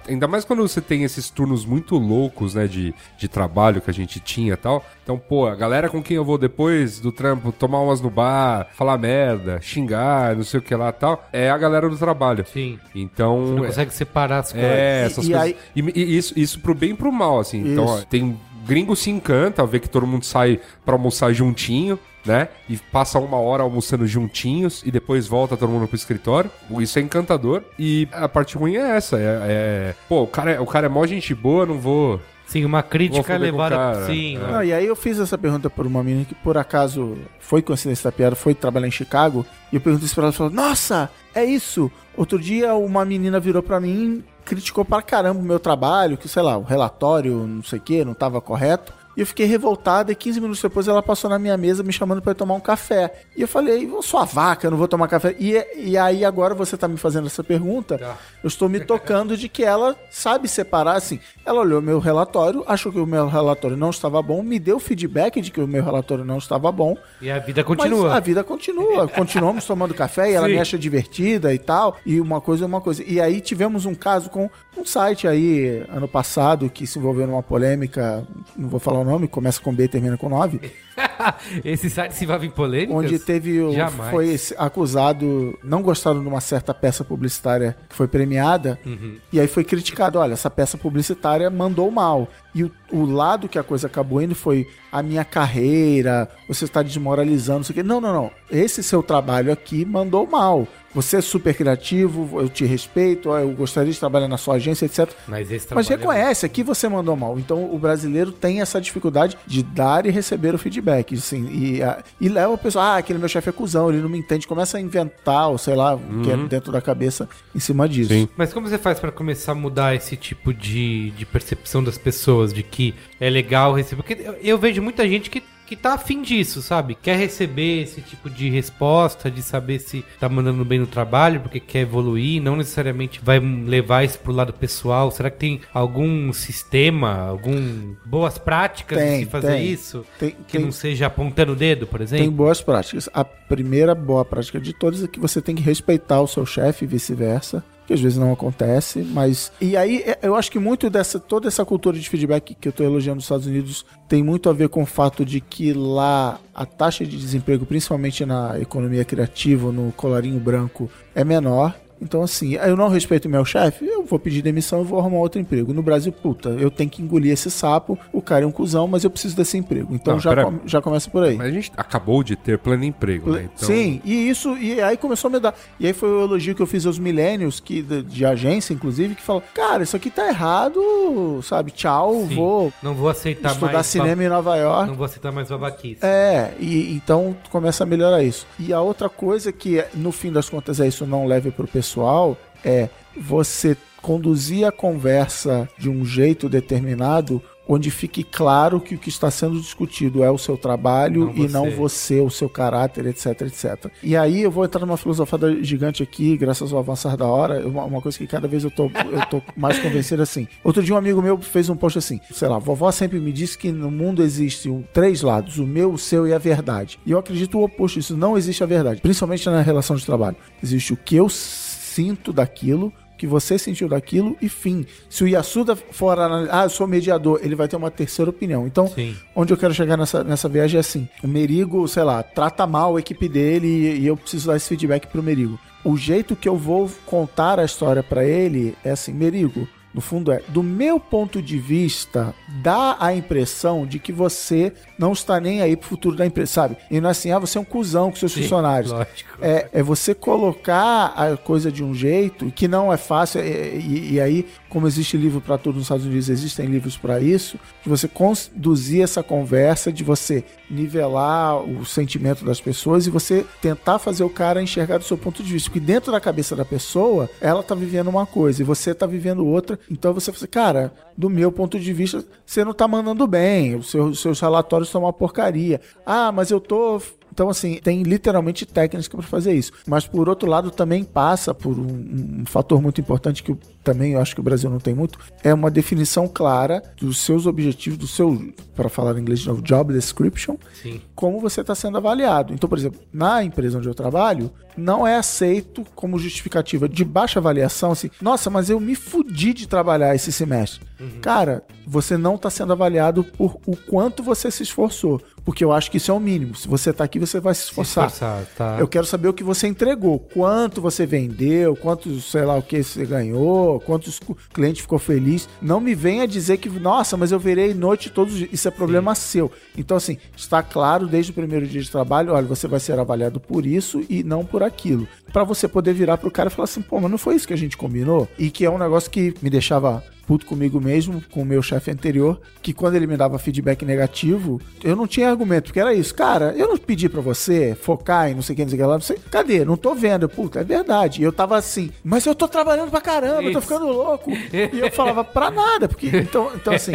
ainda mais quando você tem esses turnos muito loucos, né, de, de trabalho que a gente tinha e tal. Então, pô, a galera com quem eu vou depois do trampo tomar umas no bar, falar merda, xingar, não sei o que lá e tal, é a galera do trabalho. Sim. Então, Você não é- consegue separar as coisas. é, E- essas e coisas. aí- E, e isso, isso pro bem e pro mal, assim. Então, ó, Isso. tem gringo se encanta ver que todo mundo sai pra almoçar juntinho, né? E passa uma hora almoçando juntinhos e depois volta todo mundo pro escritório. Isso é encantador. E a parte ruim é essa. É, é- pô, o cara é, o cara é mó gente boa, não vou. Sim, uma crítica levada. Sim, É. Não, e aí eu fiz essa pergunta por uma menina que por acaso foi coincidência da piada, foi trabalhar em Chicago, e eu perguntei isso pra ela e falou: Nossa, é isso! Outro dia uma menina virou pra mim, criticou pra caramba o meu trabalho, que sei lá, o relatório, não sei o que, não tava correto. E eu fiquei revoltada e 15 minutos depois ela passou na minha mesa me chamando pra eu tomar um café. E eu falei, eu sou a vaca, eu não vou tomar café. E, e aí agora você tá me fazendo essa pergunta, eu estou me tocando de que ela sabe separar, assim. Ela olhou meu relatório, achou que o meu relatório não estava bom, me deu feedback de que o meu relatório não estava bom. E a vida continua. A vida continua. Continuamos tomando café e ela Sim. me acha divertida e tal. E uma coisa é uma coisa. E aí tivemos um caso com um site aí, ano passado, que se envolveu numa polêmica, não vou falar o nome, começa com B e termina com 9. Esse site se envolve em polêmicas? onde teve o, Jamais. foi acusado, não gostaram de uma certa peça publicitária que foi premiada, Uhum. e aí foi criticado, olha, essa peça publicitária mandou mal. E o, o lado que a coisa acabou indo foi a minha carreira, você está desmoralizando, não sei o quê. Não, não, não. Esse seu trabalho aqui mandou mal. Você é super criativo, eu te respeito, eu gostaria de trabalhar na sua agência, etc. Mas Mas é reconhece, aqui você mandou mal. Então o brasileiro tem essa dificuldade de dar e receber o feedback. Assim, e, a- e leva o pessoal, ah, aquele meu chefe é cuzão, ele não me entende. Começa a inventar, ou sei lá, o que é dentro da cabeça em cima disso. Sim. Mas como você faz pra começar a mudar esse tipo de, de percepção das pessoas de que é legal receber? Porque eu, eu vejo muita gente que, que tá afim disso, sabe? Quer receber esse tipo de resposta, de saber se tá mandando bem no trabalho, porque quer evoluir, não necessariamente vai levar isso pro lado pessoal. Será que tem algum sistema, algum boas práticas Tem, de se fazer tem. isso? Tem- que tem- não seja apontando o dedo, por Tem exemplo? boas práticas. A primeira boa prática de todas é que você tem que respeitar o seu chefe e vice-versa. Que às vezes não acontece, mas. E aí, é- eu acho que muito dessa. Toda essa cultura de feedback que eu tô elogiando nos Estados Unidos tem muito a ver com o fato de que lá a taxa de desemprego, principalmente na economia criativa, no colarinho branco, é menor. Então, assim, eu não respeito meu chefe, eu vou pedir demissão e vou arrumar outro emprego. No Brasil, puta, eu tenho que engolir esse sapo, o cara é um cuzão, mas eu preciso desse emprego. Então Não, já, com- já começa por aí. Mas a gente acabou de ter pleno emprego, né? Então, Sim, e isso, e aí começou a me dar. E aí foi o elogio que eu fiz aos millennials, que, de, de agência, inclusive, que falam, cara, isso aqui tá errado, sabe? Tchau, Sim. vou Não vou aceitar estudar mais. cinema em Nova York. Não vou aceitar mais babaquice. É, e então começa a melhorar isso. E a outra coisa que, no fim das contas, é isso não leve pro pessoal, é você conduzir a conversa de um jeito determinado onde fique claro que o que está sendo discutido é o seu trabalho Não e não você, o seu caráter, etc, etc. E aí eu vou entrar numa filosofada gigante aqui, graças ao avançar da hora, uma, uma coisa que cada vez eu tô, eu tô mais convencido assim. Outro dia um amigo meu fez um post assim, sei lá, vovó sempre me disse que no mundo existe um- três lados, o meu, o seu e a verdade. E eu acredito o oposto disso, não existe a verdade, principalmente na relação de trabalho. Existe o que eu sinto daquilo, que você sentiu daquilo e fim. Se o Yasuda for analisar, ah, eu sou mediador, ele vai ter uma terceira opinião. Então, Sim. onde eu quero chegar nessa, nessa viagem é assim: o Merigo, sei lá, trata mal a equipe dele e, e eu preciso dar esse feedback pro Merigo. O jeito que eu vou contar a história pra ele é assim: Merigo, no fundo é, do meu ponto de vista, dá a impressão de que você não está nem aí pro futuro da empresa, sabe? E não é assim, ah, você é um cuzão com seus Sim, funcionários. lógico. É, é você colocar a coisa de um jeito que não é fácil. é- E, e aí, como existe livro para tudo nos Estados Unidos, existem livros para isso, de você conduzir essa conversa, de você nivelar o sentimento das pessoas e você tentar fazer o cara enxergar do seu ponto de vista. Porque dentro da cabeça da pessoa, ela tá vivendo uma coisa e você tá vivendo outra. Então você fala assim, cara, do meu ponto de vista, você não tá mandando bem, os seus, seus relatórios estão uma porcaria. Ah, mas eu tô então, assim, tem literalmente técnicas para fazer isso. Mas, por outro lado, também passa por um, um fator muito importante que eu, também eu acho que o Brasil não tem muito, é uma definição clara dos seus objetivos, do seu, para falar em inglês de novo, job description, Sim. como você está sendo avaliado. Então, por exemplo, na empresa onde eu trabalho, não é aceito como justificativa de baixa avaliação, assim, nossa, mas eu me fudi de trabalhar esse semestre. Cara, você não está sendo avaliado por o quanto você se esforçou. Porque eu acho que isso é o mínimo. Se você está aqui, você vai se esforçar. esforçar, tá. Eu quero saber o que você entregou, quanto você vendeu, quanto, sei lá, o que você ganhou, quantos cu- cliente ficou feliz. Não me venha dizer que, nossa, mas eu virei noite todos os dias. Isso é problema seu. Então, assim, está claro desde o primeiro dia de trabalho, olha, você vai ser avaliado por isso e não por aquilo. Pra você poder virar pro cara e falar assim, pô, mas não foi isso que a gente combinou? E que é um negócio que me deixava puto comigo mesmo, com o meu chefe anterior, que quando ele me dava feedback negativo, eu não tinha argumento, porque era isso. Cara, eu não pedi pra você focar em não sei o que, não sei o que lá, não sei. Cadê? Não tô vendo. Puta, é verdade. E eu tava assim, mas eu tô trabalhando pra caramba, eu tô Isso. ficando louco. E eu falava, pra nada, porque. Então, então assim,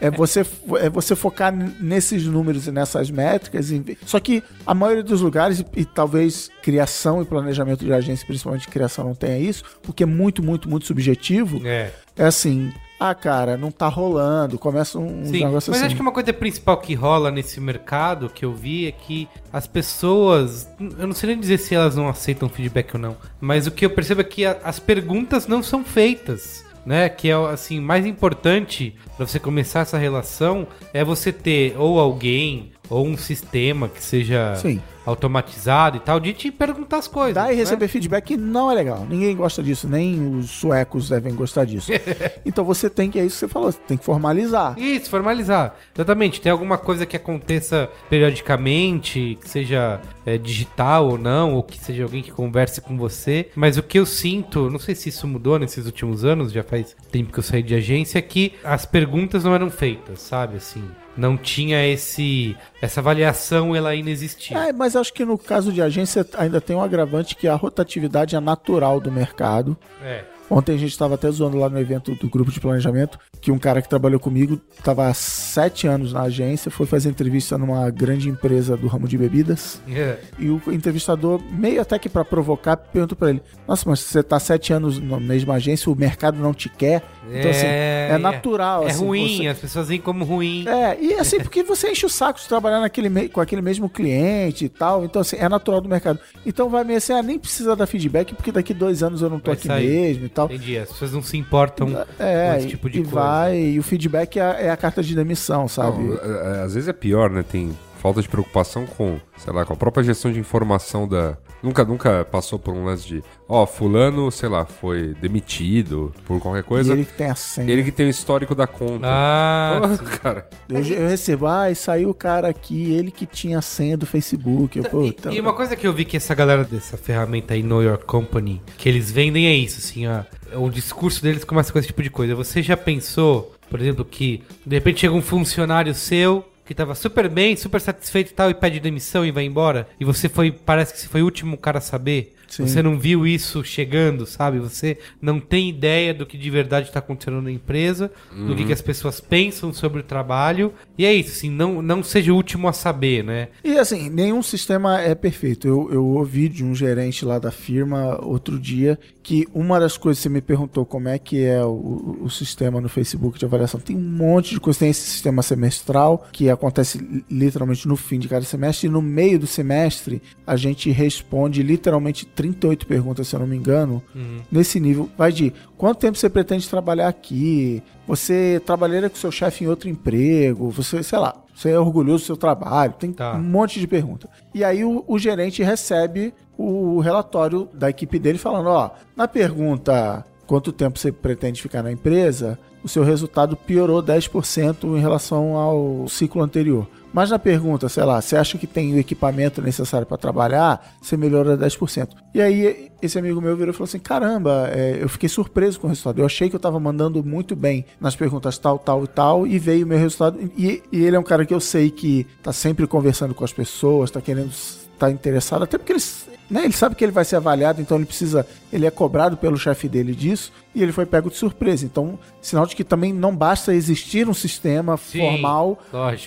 é você, é você focar nesses números e nessas métricas. Só que a maioria dos lugares, e, e talvez criação e planejamento de agência, principalmente criação, não tenha isso, porque é muito, muito, muito subjetivo. É. É assim, ah, cara, não tá rolando, começa um, Sim, negócio mas assim. acho que uma coisa principal que rola nesse mercado que eu vi é que as pessoas, eu não sei nem dizer se elas não aceitam feedback ou não, mas o que eu percebo é que a- as perguntas não são feitas, né? Que é assim, mais importante para você começar essa relação é você ter ou alguém ou um sistema que seja Sim. automatizado e tal, de te perguntar as coisas. Dar e né? receber feedback não é legal. Ninguém gosta disso, nem os suecos devem gostar disso. então você tem que, é isso que você falou, você tem que formalizar. Isso, formalizar. Exatamente. Tem alguma coisa que aconteça periodicamente, que seja é, digital ou não, ou que seja alguém que converse com você. Mas o que eu sinto, não sei se isso mudou nesses últimos anos, já faz tempo que eu saí de agência, é que as perguntas não eram feitas, sabe? Assim, não tinha esse essa avaliação, ela ainda existia. É, mas acho que no caso de agência ainda tem um agravante que a rotatividade é natural do mercado. É. Ontem a gente estava até zoando lá no evento do grupo de planejamento que um cara que trabalhou comigo estava há sete anos na agência, foi fazer entrevista numa grande empresa do ramo de bebidas. É. E o entrevistador, meio até que para provocar, perguntou para ele: Nossa, mas você tá sete anos na mesma agência, o mercado não te quer? Então, assim, é natural. É assim, ruim, você- as pessoas veem como ruim. É, e assim, porque você enche o saco de trabalhar naquele me- com aquele mesmo cliente e tal. Então, assim, é natural do mercado. Então vai meio assim, ah, nem precisa dar feedback, porque daqui dois anos eu não tô Vai aqui sair. mesmo e tal. Entendi, as pessoas não se importam É, com esse tipo de coisa. Vai, e o feedback é a, é a carta de demissão, sabe? Não, é- é- às vezes é pior, né? Tem falta de preocupação com, sei lá, com a própria gestão de informação da. Nunca, nunca passou por um lance de, ó, fulano, sei lá, foi demitido por qualquer e coisa. ele Ele... que tem a senha. que tem o histórico da conta. Ah, Porra, cara. Eu, eu recebo, ah, e saiu o cara aqui, ele que tinha a senha do Facebook. Eu, puta, E uma coisa que eu vi que essa galera dessa ferramenta aí, Know Your Company, que eles vendem é isso, assim, ó. O discurso deles começa com esse tipo de coisa. Você já pensou, por exemplo, que de repente chega um funcionário seu que tava super bem, super satisfeito e tal, e pede demissão e vai embora, e você foi, parece que você foi o último cara a saber. Sim. Você não viu isso chegando, sabe? Você não tem ideia do que de verdade está acontecendo na empresa, do que, que as pessoas pensam sobre o trabalho. E é isso, assim, não, não seja o último a saber, né? E assim, nenhum sistema é perfeito. Eu, eu ouvi de um gerente lá da firma outro dia que uma das coisas que você me perguntou como é que é o, o sistema no Facebook de avaliação. Tem um monte de coisa. Tem esse sistema semestral que acontece li- literalmente no fim de cada semestre. E no meio do semestre a gente responde literalmente 38 perguntas, se eu não me engano. Nesse nível, vai de quanto tempo você pretende trabalhar aqui? Você trabalharia com seu chefe em outro emprego? Você, sei lá, você é orgulhoso do seu trabalho? Tem Tá. um monte de pergunta. E aí o, o gerente recebe o relatório da equipe dele falando, ó, na pergunta quanto tempo você pretende ficar na empresa, o seu resultado piorou 10% em relação ao ciclo anterior. Mas na pergunta, sei lá, você acha que tem o equipamento necessário para trabalhar, você melhora 10%. E aí esse amigo meu virou e falou assim: caramba, é, eu fiquei surpreso com o resultado. Eu achei que eu estava mandando muito bem nas perguntas tal, tal e tal, e veio o meu resultado. E, e ele é um cara que eu sei que tá sempre conversando com as pessoas, tá querendo estar interessado, até porque eles. Né, ele sabe que ele vai ser avaliado, então ele precisa. Ele é cobrado pelo chefe dele disso e ele foi pego de surpresa. Então, sinal de que também não basta existir um sistema Sim, formal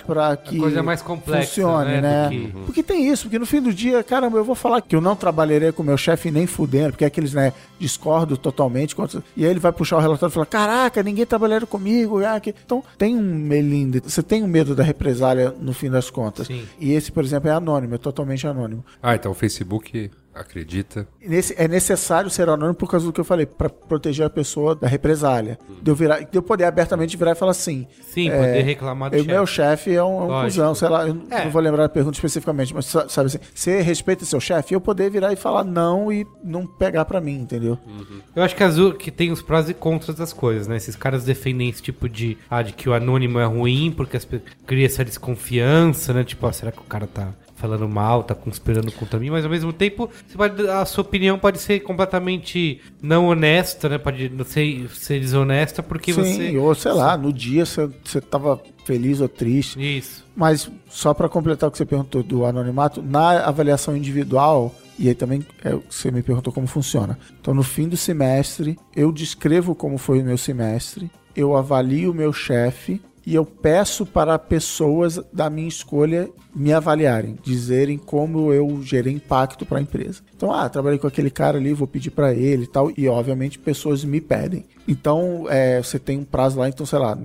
para que coisa é mais complexa, funcione, né, né? que- Porque tem isso, porque no fim do dia, caramba, eu vou falar que eu não trabalharei com meu chefe nem fudendo, porque é aqueles, né, discordo totalmente. contra- E aí ele vai puxar o relatório e falar: Caraca, ninguém trabalharia comigo. ah, que-" Então tem um melinde, você tem um medo da represália no fim das contas. Sim. E esse, por exemplo, é anônimo, é totalmente anônimo. Ah, então o Facebook acredita. Nesse- é necessário ser anônimo por causa do que eu falei, para proteger a pessoa da represália. De eu, virar, de eu poder abertamente virar e falar assim: Sim, poder reclamar do o chefe. meu chefe é um, é um cuzão, sei lá, eu É. não vou lembrar a pergunta especificamente, mas sa- sabe assim, você respeita seu chefe? Eu poder virar e falar não e não pegar pra mim, entendeu? Eu acho que azul que tem os prós e contras das coisas, né? Esses caras defendem esse tipo de, ah, de que o anônimo é ruim porque as cria essa desconfiança, né? Tipo, ah, será que o cara tá falando mal, tá conspirando contra mim? Mas ao mesmo tempo, pode- a sua opinião pode ser completamente não honesta, né? Pode ser, ser desonesta porque Sim, você ou sei lá, no dia você, você tava feliz ou triste. Isso. Mas só pra completar o que você perguntou do anonimato, na avaliação individual, e aí também é, você me perguntou como funciona. Então, no fim do semestre, eu descrevo como foi o meu semestre, eu avalio o meu chefe e eu peço para pessoas da minha escolha me avaliarem, dizerem como eu gerei impacto para a empresa. Então, ah, trabalhei com aquele cara ali, vou pedir para ele e tal, e obviamente pessoas me pedem. Então, é, você tem um prazo lá, então, sei lá,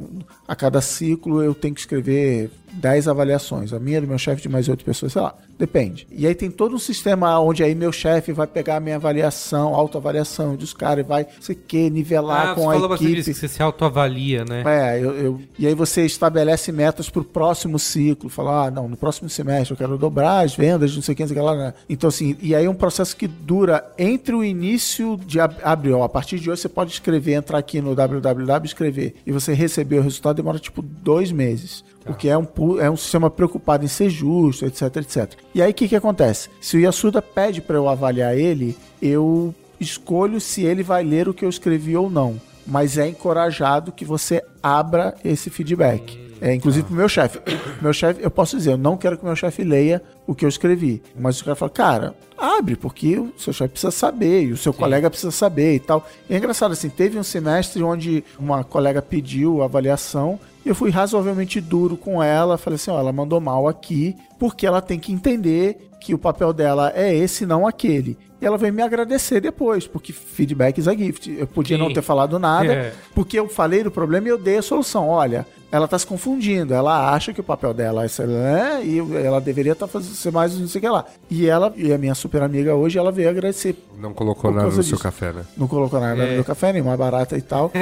a cada ciclo eu tenho que escrever 10 avaliações. A minha, do meu chefe, de mais oito pessoas, sei lá. Depende. E aí tem todo um sistema onde aí meu chefe vai pegar a minha avaliação, autoavaliação dos caras e vai, sei o que, nivelar Ah, com você a falou equipe. disso, que você se autoavalia, né? É, eu, eu- e aí você estabelece metas para o próximo ciclo. Fala, ah, não, no próximo semestre eu quero dobrar as vendas, não sei o que, não sei o que lá. né? Então, assim, e aí é um processo que dura entre o início de ab- abril. A partir de hoje você pode escrever, entrar aqui no www, escrever, e você receber o resultado demora tipo dois meses. Porque é um, é um sistema preocupado em ser justo, etc, etc. E aí o que, que acontece? Se o Yasuda pede para eu avaliar ele, eu escolho se ele vai ler o que eu escrevi ou não mas é encorajado que você abra esse feedback. É, inclusive pro meu chefe. Meu chefe, eu posso dizer, eu não quero que meu chefe leia o que eu escrevi. Mas o cara fala, cara, abre, porque o seu chefe precisa saber, e o seu colega precisa saber e tal. E é engraçado, assim, teve um semestre onde uma colega pediu avaliação, e eu fui razoavelmente duro com ela, falei assim, ó, ela mandou mal aqui, porque ela tem que entender que o papel dela é esse, não aquele. E ela veio me agradecer depois, porque feedback is a gift. Eu podia Sim. não ter falado nada, É. porque eu falei do problema e eu dei a solução. Olha, ela tá se confundindo, ela acha que o papel dela é né? e ela deveria estar fazendo ser mais não sei o que lá. E ela, e a minha super amiga hoje, ela veio agradecer. Não colocou nada no seu disso. café, né? Não colocou nada É. no meu café, nem mais barata e tal.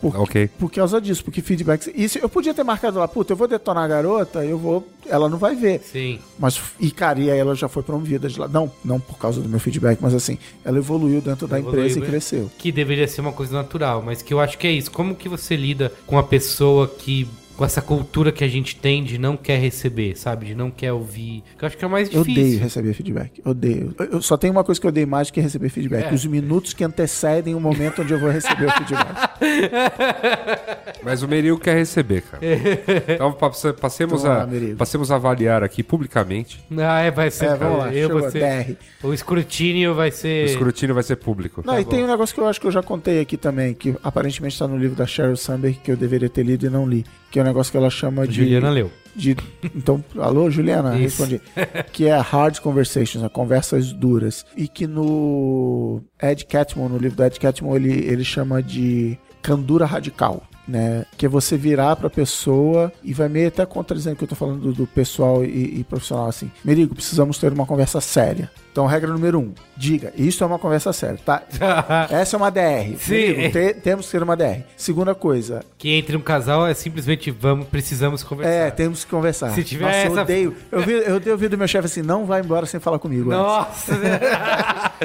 Por, Ok. por causa disso, porque feedback. Isso eu podia ter marcado lá, puta, eu vou detonar a garota, eu vou. Ela não vai ver. Sim. Mas, e cara, e aí ela já foi promovida de lá. Não, não por causa do meu feedback, mas assim, ela evoluiu dentro da Evoluiu, empresa e né? cresceu. Que deveria ser uma coisa natural, mas que eu acho que é isso. Como que você lida com a pessoa que. Com essa cultura que a gente tem de não quer receber, sabe? De não quer ouvir. Que eu acho que é o mais Eu difícil. odeio receber feedback. Odeio. Eu- Eu só tenho uma coisa que eu odeio mais que receber feedback. É. Os minutos que antecedem o momento onde eu vou receber o feedback. Mas o Merigo quer receber, cara. Então passe- passemos, Então, a, Merigo. passemos a avaliar aqui publicamente. Ah, é, vai ser. É, vamos lá. eu vou ser-. O escrutínio vai O ser. escrutínio vai ser público. Não, e tem um negócio que eu acho que eu já contei aqui também, que aparentemente está no livro da Sheryl Sandberg, que eu deveria ter lido e não li. Que é negócio que ela chama de. Juliana leu. de então, alô, Juliana, Isso. respondi. Que é Hard Conversations, né, conversas duras. E que no Ed Catmull, no livro do Ed Catmull, ele, ele chama de candura radical. Né? Que é você virar pra pessoa e vai meio até contradizendo o que eu tô falando do, do pessoal e, e profissional assim. Merigo, precisamos ter uma conversa séria. Então, regra número um: diga, isso é uma conversa séria, tá? Essa é uma DR. Sim. Merigo, te- temos que ter uma DR. Segunda coisa, que entre um casal é simplesmente vamos, precisamos conversar. é, temos que conversar. Se tiver Nossa, eu essa- odeio. Eu, vi, eu odeio ouvir do meu chefe assim, não vai embora sem falar comigo. Nossa!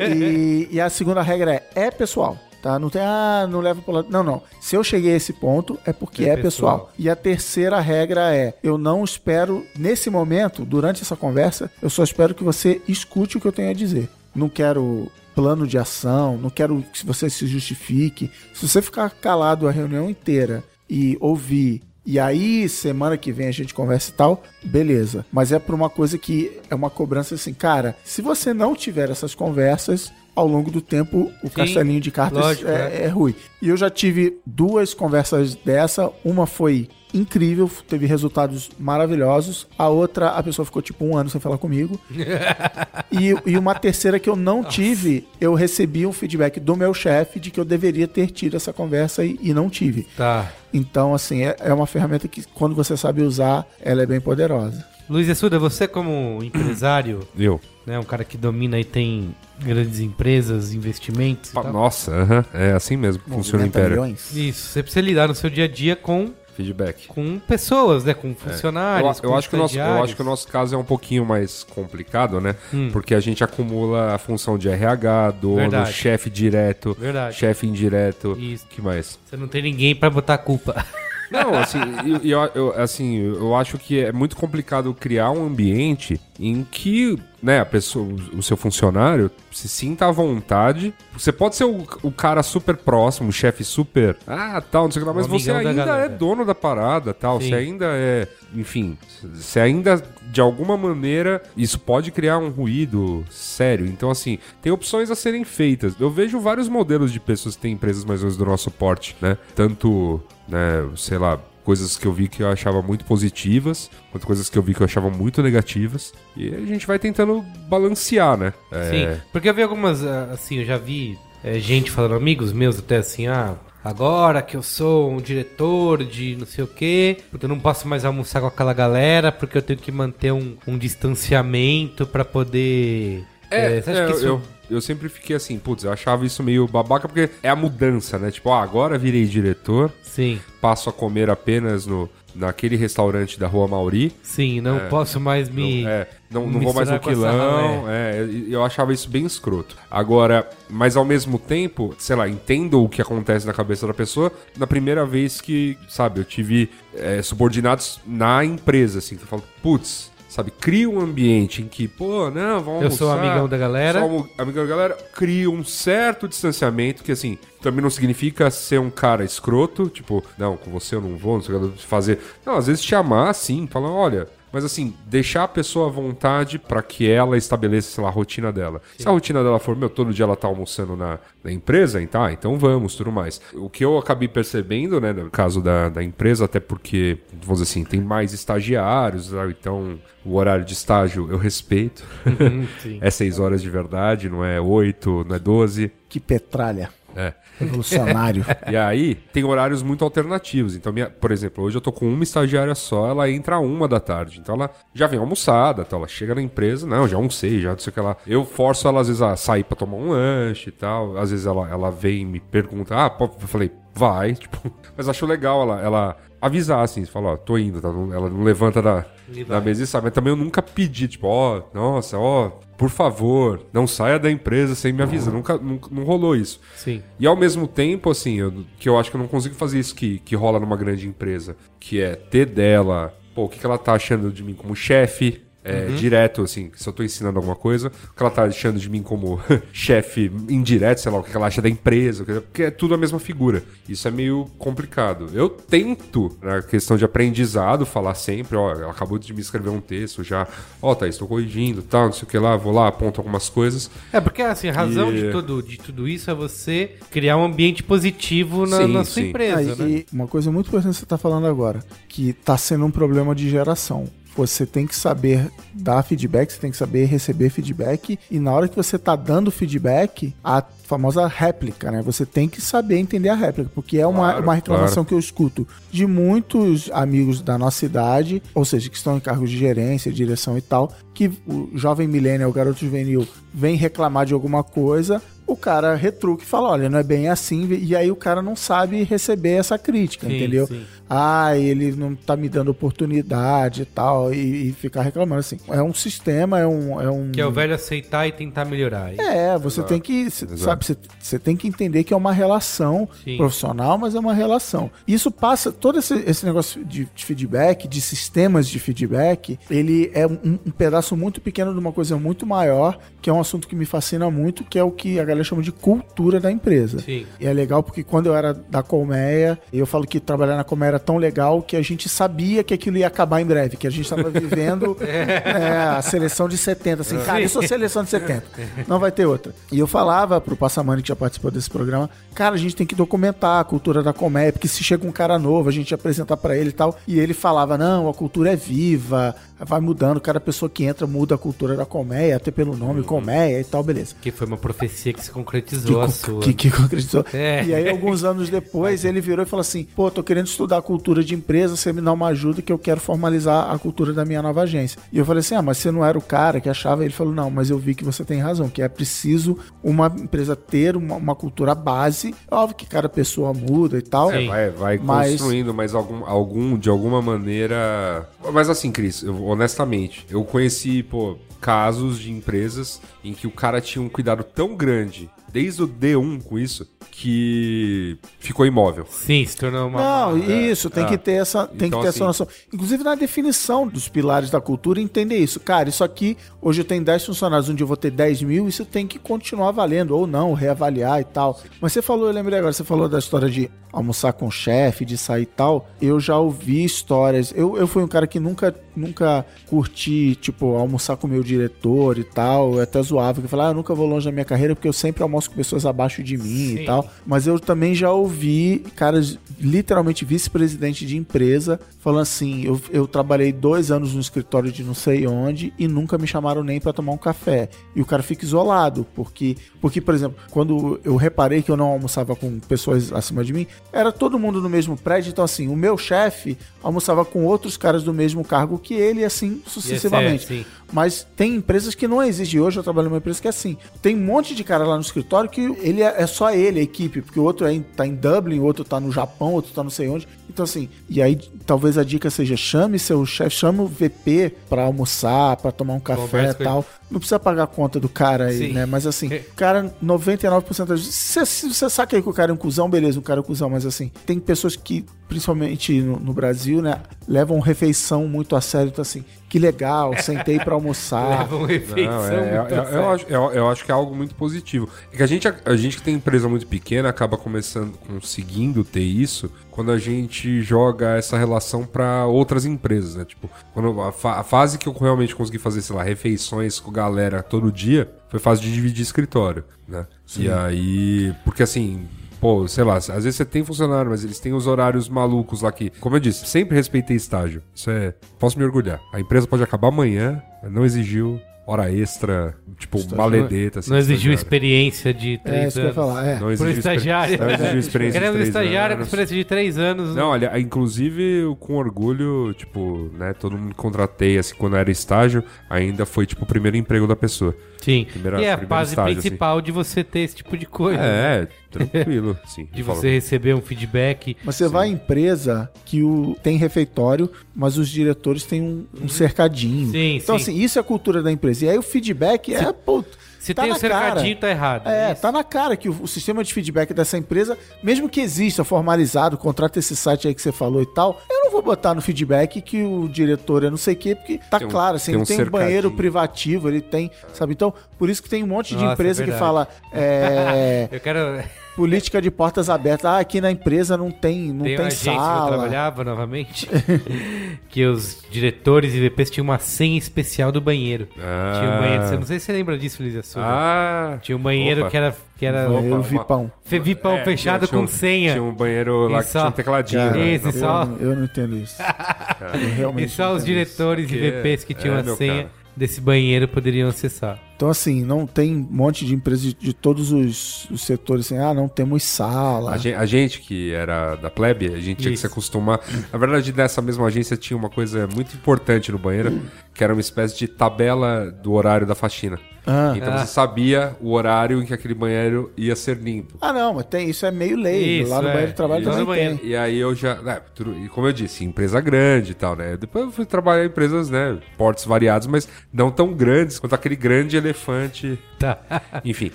E, e a segunda regra é, é pessoal. Tá? Não tem, ah, não leva pro lado. Não, não. Se eu cheguei a esse ponto, é porque É é, pessoal. pessoal. E a terceira regra é: eu não espero, nesse momento, durante essa conversa, eu só espero que você escute o que eu tenho a dizer. Não quero plano de ação, não quero que você se justifique. Se você ficar calado a reunião inteira e ouvir e aí, semana que vem a gente conversa e tal, beleza. Mas é por uma coisa que é uma cobrança assim, cara, se você não tiver essas conversas, ao longo do tempo o castelinho de cartas lógico, é, né? é ruim. E eu já tive duas conversas dessa, uma foi incrível, teve resultados maravilhosos. A outra, a pessoa ficou tipo um ano sem falar comigo. e, e uma terceira que eu não tive, eu recebi um feedback do meu chefe de que eu deveria ter tido essa conversa e, e não tive. tá. Então, assim, é, é uma ferramenta que, quando você sabe usar, ela é bem poderosa. Luiz Assuda, você como empresário, Eu. Né, um cara que domina e tem grandes empresas, investimentos e. Nossa, aham, é assim mesmo. Funciona o Império. milhões. Isso, você precisa lidar no seu dia a dia com, Feedback. com pessoas, né, com Eu, funcionários, eu com acho que o nosso, eu acho que o nosso caso é um pouquinho mais complicado, né? Hum. Porque a gente acumula a função de RH, dono, chefe direto, Verdade. chefe indireto. Isso. que mais? Você não tem ninguém pra botar a culpa. Não, assim, eu, eu- eu- assim, eu acho que é muito complicado criar um ambiente em que, né, a pessoa, o seu funcionário se sinta à vontade. Você pode ser o, o cara super próximo, o chefe super, ah, tal, não sei o que lá, mas você ainda é dono da parada, tal, Sim. você ainda é, enfim, você ainda de alguma maneira isso pode criar um ruído sério. Então assim, tem opções a serem feitas. Eu vejo vários modelos de pessoas que têm empresas mais ou menos do nosso porte, né? Tanto, né, sei lá, coisas que eu vi que eu achava muito positivas, quanto coisas que eu vi que eu achava muito negativas. E a gente vai tentando balancear, né? É, Sim, porque eu vi algumas, ah, assim, eu já vi é, gente falando, amigos meus até assim, ah, agora que eu sou um diretor de não sei o quê, porque eu não posso mais almoçar com aquela galera, porque eu tenho que manter um, um distanciamento pra poder. É, acha é, que isso- eu, eu sempre fiquei assim, putz, eu achava isso meio babaca, porque é a mudança, né? Tipo, ah, agora virei diretor, Sim, passo a comer apenas no, naquele restaurante da Rua Mauri. sim, não posso mais me. É, não, não vou mais no quilão. É, eu achava isso bem escroto. Agora, mas ao mesmo tempo, sei lá, entendo o que acontece na cabeça da pessoa na primeira vez que, sabe, eu tive é, subordinados na empresa, assim, que eu falo, putz. Sabe, cria um ambiente em que, pô, não, vamos Eu sou amigão da galera. sou amigão da galera, cria um certo distanciamento, que assim, também não significa ser um cara escroto, tipo, não, com você eu não vou, não sei o que fazer. Não, às vezes chamar assim, falar, olha, mas assim, deixar a pessoa à vontade pra que ela estabeleça, sei lá, a rotina dela. Se a rotina dela for, meu, todo dia ela tá almoçando na, na empresa, então, tá, então vamos, tudo mais. O que eu acabei percebendo, né, no caso da, da empresa, até porque, vamos dizer assim, tem mais estagiários, então o horário de estágio eu respeito. sim. é seis horas de verdade, não é oito, não é doze. Que petralha. É. Revolucionário. E aí, tem horários muito alternativos. Então, minha, por exemplo, hoje eu tô com uma estagiária só, ela entra a uma da tarde. Então, ela já vem almoçada, então ela chega na empresa, não, já almocei, já não sei o que lá. Eu forço ela, às vezes, a sair pra tomar um lanche e tal. Às vezes ela, ela vem e me pergunta, ah, pô, eu falei, vai, tipo. Mas acho legal ela, ela avisar, assim, falar, ó, tô indo, tá? Ela não levanta da, da mesa e sai. Mas também eu nunca pedi, tipo, ó, nossa, ó, por favor, não saia da empresa sem me avisar. Nunca, nunca, não rolou isso. Sim. E ao mesmo tempo, assim, eu- que eu acho que eu não consigo fazer isso que, que rola numa grande empresa, que é ter dela, pô, o que, que ela tá achando de mim como chefe, é, direto, assim, se eu tô ensinando alguma coisa, o que ela tá achando de mim como chefe indireto, sei lá, o que ela acha da empresa, porque é tudo a mesma figura. Isso é meio complicado. Eu tento, na questão de aprendizado, falar sempre, ó, ela acabou de me escrever um texto já, ó, Thaís, tô corrigindo, tal, não sei o que lá, vou lá, aponto algumas coisas. É, porque assim, a razão E- de, tudo, de tudo isso é você criar um ambiente positivo na, Sim, na sua sim. empresa, Ah, né? e uma coisa muito importante que você está falando agora, que está sendo um problema de geração. Você tem que saber dar feedback, você tem que saber receber feedback, e na hora que você está dando feedback, a famosa réplica, né? Você tem que saber entender a réplica, porque é uma, Claro, uma reclamação que eu escuto de muitos amigos da nossa idade, ou seja, que estão em cargos de gerência, direção e tal, que o jovem millennial, o garoto juvenil, vem reclamar de alguma coisa, o cara retruca e fala, olha, não é bem assim, e aí o cara não sabe receber essa crítica, Sim, entendeu? sim. Ah, ele não tá me dando oportunidade e tal, e, e ficar reclamando assim. É um sistema, é um... É, um... Que é o velho aceitar e tentar melhorar. É, você tem que, sabe, você, você tem que entender que é uma relação Sim. profissional, mas é uma relação. Isso passa, todo esse, esse negócio de, de feedback, de sistemas de feedback, ele é um, um pedaço muito pequeno de uma coisa muito maior, que é um assunto que me fascina muito, que é o que a galera chama de cultura da empresa. Sim. E é legal porque quando eu era da Colmeia, eu falo que trabalhar na Colmeia era tão legal que a gente sabia que aquilo ia acabar em breve, que a gente estava vivendo é, a seleção de 70. Assim, cara, eu sou seleção de 70. Não vai ter outra. E eu falava pro Passamani, que já participou desse programa, cara, a gente tem que documentar a cultura da Colmeia, porque se chega um cara novo, a gente apresentar para ele e tal. E ele falava, não, a cultura é viva, vai mudando, cada pessoa que entra muda a cultura da Colmeia, até pelo nome Colmeia e tal, beleza Que foi uma profecia que se concretizou a que, sua. que, que concretizou. É. E aí, alguns anos depois, ele virou e falou assim: pô, tô querendo estudar a cultura de empresa, você me dá uma ajuda que eu quero formalizar a cultura da minha nova agência. E eu falei assim: ah, mas você não era o cara que achava? Ele falou: não, mas eu vi que você tem razão, que é preciso uma empresa ter uma, uma cultura base. É Óbvio que cada pessoa muda e tal. Sim. Vai, vai Mas- construindo, mas algum, algum, de alguma maneira. Mas assim, Cris, eu- honestamente, eu conheci, pô, casos de empresas em que o cara tinha um cuidado tão grande, desde o D1 com isso, que ficou imóvel. Sim, se tornou uma. Não, isso, tem Ah. que ter essa, tem Então, que ter assim- essa noção. Inclusive na definição dos pilares da cultura, entender isso. Cara, isso aqui, hoje eu tenho 10 funcionários, um dia eu vou ter 10 mil, isso tem que continuar valendo, ou não, reavaliar e tal. Mas você falou, eu lembrei agora, você falou da história de almoçar com o chefe, de sair e tal. Eu já ouvi histórias. Eu, eu fui um cara que nunca, nunca curti, tipo, almoçar com o meu diretor e tal. Eu até zoava, que eu falava, ah, eu nunca vou longe da minha carreira porque eu sempre almoço com pessoas abaixo de mim e tal. Mas eu também já ouvi caras, literalmente vice-presidente de empresa, falando assim: eu, eu trabalhei dois anos no escritório de não sei onde e nunca me chamaram nem pra tomar um café. E o cara fica isolado, porque, porque, por exemplo, quando eu reparei que eu não almoçava com pessoas acima de mim, era todo mundo no mesmo prédio. Então, assim, o meu chefe almoçava com outros caras do mesmo cargo que ele, e assim sucessivamente. sim. Mas tem empresas que não existem. Hoje eu trabalho numa empresa que é assim. Tem um monte de cara lá no escritório que ele é, é só ele, a equipe, porque o outro é em, tá em Dublin, o outro tá no Japão, o outro tá não sei onde. Então, assim, e aí talvez a dica seja: chame seu chefe, chame o VP pra almoçar, pra tomar um café e tal. Não precisa pagar a conta do cara aí, Sim. né? Mas assim, o cara, 99% das vezes. Você, se você saca aí que o cara é um cuzão, beleza, o cara é um cuzão, mas assim, tem pessoas que, principalmente no, no Brasil, né, levam refeição muito a sério. Então, assim, que legal, sentei pra almoçar. Leva uma refeição Não, é- muito é- a eu, acho, eu, eu acho que é algo muito positivo. É que a gente, a, gente que tem empresa muito pequena acaba começando, conseguindo ter isso quando a gente joga essa relação pra outras empresas, né? Tipo, quando a, fa- a fase que eu realmente consegui fazer, sei lá, refeições com galera todo dia foi fase de dividir escritório, né? E aí, porque assim, Pô, sei lá, às vezes você tem funcionário, mas eles têm os horários malucos lá que, como eu disse, sempre respeitei estágio. Isso é. Posso me orgulhar. A empresa pode acabar amanhã, não exigiu hora extra, tipo, maledeta. assim, Não exigiu estagiário. experiência de É três isso que eu ia anos. falar, é. Não exigiu estagiário. Não exigiu experiência de Queremos um três estagiário com experiência de três anos. Não, olha, inclusive eu, com orgulho, tipo, né, todo mundo que contratei, assim, quando era estágio, ainda foi, tipo, o primeiro emprego da pessoa. Sim. Primeira- e é a base estágio, assim. principal de você ter esse tipo de coisa. né? É, tranquilo, sim. De você receber um feedback. Mas você vai em empresa que o, tem refeitório, mas os diretores têm um, um cercadinho. Sim, então, sim. assim, isso é a cultura da empresa. E aí o feedback é, pô, Se tá tem o na cara. cercadinho, tá errado. É, Isso. tá na cara que o, o sistema de feedback dessa empresa, mesmo que exista formalizado, contrata esse site aí que você falou e tal, eu não vou botar no feedback que o diretor é não sei o quê, porque tá Tem um- claro, assim, tem ele um tem um banheiro cercadinho. privativo, ele tem, sabe? Então, por isso que tem um monte de Nossa, empresa é que fala é, Eu quero. política de portas abertas. Ah, aqui na empresa não tem, não Tem tem, uma agência que eu sala. trabalhava novamente. que os diretores e VPs tinham uma senha especial do banheiro. Ah. Tinha um banheiro. Não sei se você lembra disso, Luiz Assuda. Ah, Tinha um banheiro Opa. que era. Que era Banheiro Opa, Vipão. Fe- Vipão É, fechado tinha um- com senha. Tinha um banheiro lá E que só- tinha um tecladinho. Cara, né? Esse eu, só- não- eu não entendo isso. Eu E realmente só não os entendo isso. diretores e VPs que tinham é, a senha cara. Desse banheiro poderiam acessar. Então, assim, não tem um monte de empresas de, de todos os, os setores assim, ah, não temos sala. A gen- a gente, que era da plebe, a gente tinha que se acostumar. Na verdade, nessa mesma agência tinha uma coisa muito importante no banheiro, que era uma espécie de tabela do horário da faxina. Ah. Então Ah. você sabia o horário em que aquele banheiro ia ser limpo. Ah, não, mas tem, isso é meio lei. Isso, Lá no é. banheiro de trabalho Isso. também banheiro. tem. E aí eu já. né, tudo- e como eu disse, empresa grande e tal, né? Depois eu fui trabalhar em empresas, né? Portes variados, mas não tão grandes quanto aquele grande elefante. Tá. Enfim.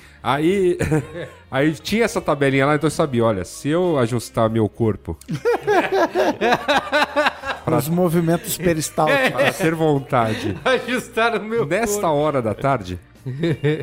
Aí. Aí tinha essa tabelinha lá, então eu sabia, olha, se eu ajustar meu corpo Os movimentos peristálticos. para ter vontade Ajustar o meu. nesta corpo. hora da tarde,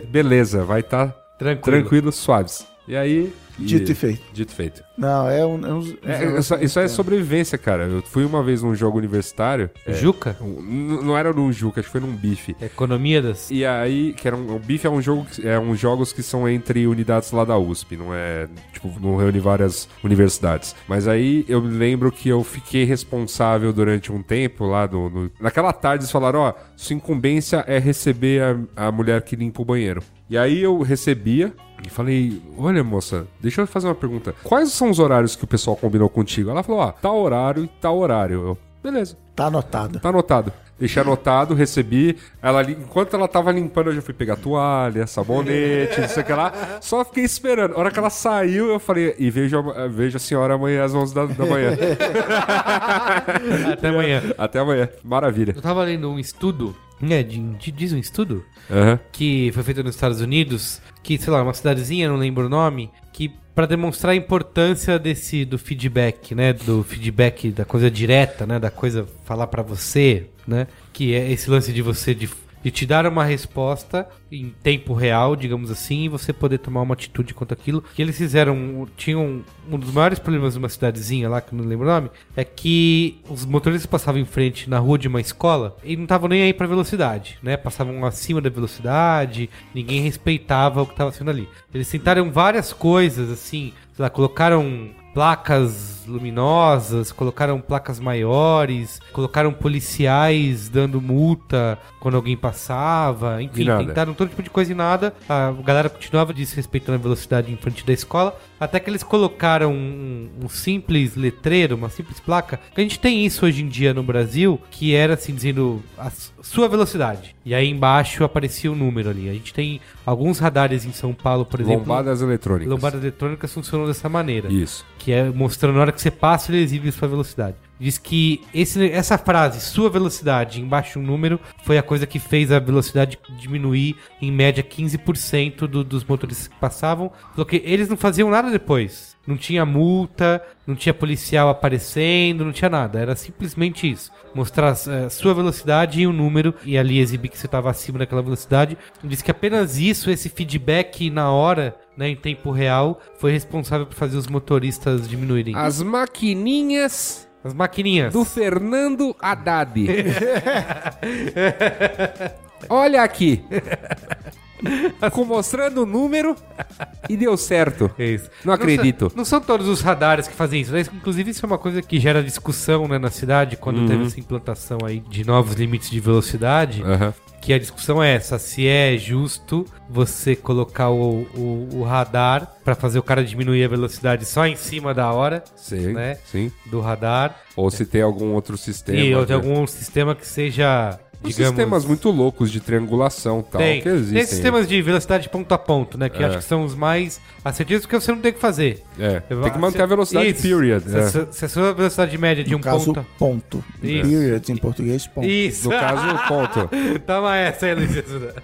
beleza, vai estar Tranquilo. tranquilo, suaves. E aí. Dito e feito. Dito e feito. Não, é um. É um- É, isso, isso é sobrevivência, cara. Eu fui uma vez num jogo universitário. é, Juca? um- não era num Juca, acho que foi num bife. Economia das. E aí, que era um, o bife é um jogo, que- é uns jogos que são entre unidades lá da USP, não é, tipo, não reúne várias universidades. Mas aí eu me lembro que eu fiquei responsável durante um tempo lá no, no- naquela tarde eles falaram, ó, sua incumbência é receber a, a mulher que limpa o banheiro. E aí eu recebia e falei, olha moça, deixa eu fazer uma pergunta. Quais são os horários que o pessoal combinou contigo? Ela falou, ó, tal horário e tal horário. Eu, beleza. Tá anotado. Tá anotado. Deixei anotado, recebi. Ela, enquanto ela tava limpando, eu já fui pegar toalha, sabonete, não sei o que lá. Só fiquei esperando. A hora que ela saiu, eu falei, e vejo, a- vejo a senhora amanhã às 11 da, da manhã. Até amanhã. Até amanhã. Maravilha. Eu tava lendo um estudo, né? De, de- diz um estudo? Aham. que foi feito nos Estados Unidos, que, sei lá, uma cidadezinha, não lembro o nome, que para demonstrar a importância desse do feedback, né, do feedback da coisa direta, né, da coisa falar pra você, né, que é esse lance de você de de te dar uma resposta em tempo real, digamos assim, e você poder tomar uma atitude contra aquilo. Que eles fizeram, tinham um dos maiores problemas de uma cidadezinha lá, que eu não lembro o nome, é que os motoristas passavam em frente na rua de uma escola e não estavam nem aí pra velocidade, né? Passavam acima da velocidade, ninguém respeitava o que estava sendo ali. Eles tentaram várias coisas, assim, sei lá, colocaram placas luminosas, colocaram placas maiores, colocaram policiais dando multa quando alguém passava, enfim, tentaram todo tipo de coisa e nada. A galera continuava desrespeitando a velocidade em frente da escola, até que eles colocaram um, um simples letreiro, uma simples placa, que a gente tem isso hoje em dia no Brasil, que era assim dizendo a sua velocidade. E aí embaixo aparecia o número ali. A gente tem alguns radares em São Paulo, por exemplo. Lombadas eletrônicas. Lombadas eletrônicas funcionam dessa maneira. Isso. Que é mostrando na hora que você passa, ele exibe sua velocidade. Diz que esse, essa frase, sua velocidade, embaixo um número, foi a coisa que fez a velocidade diminuir em média 15% do- dos motoristas que passavam. Porque eles não faziam nada depois. Não tinha multa, não tinha policial aparecendo, não tinha nada. Era simplesmente isso. Mostrar eh, sua velocidade e o número e ali exibir que você estava acima daquela velocidade. Diz que apenas isso, esse feedback na hora, né, em tempo real, foi responsável por fazer os motoristas diminuírem. As maquininhas As maquininhas. do Fernando Haddad. Olha aqui. Ficou mostrando o número e deu certo. É isso. Não acredito. são- Não são todos os radares que fazem isso. né? Inclusive, isso é uma coisa que gera discussão né, na cidade, quando Uhum. teve essa implantação aí de novos limites de velocidade. Aham. Que a discussão é essa: se é justo você colocar o, o, o radar pra fazer o cara diminuir a velocidade só em cima da hora Sim, Né? sim. do radar. Ou se tem algum outro sistema. e ou tem algum sistema que seja. Os Digamos, sistemas muito loucos de triangulação e tal Tem, que existem. tem sistemas de velocidade ponto a ponto, né? Que É. acho que são os mais assertivos porque você não tem o que fazer. É, tem que manter a velocidade Isso. period. Se, é. se- se a sua velocidade média de No um caso, ponto. ponto. Isso. Period em português, ponto. Isso. No caso, ponto. Toma essa aí, Luiz.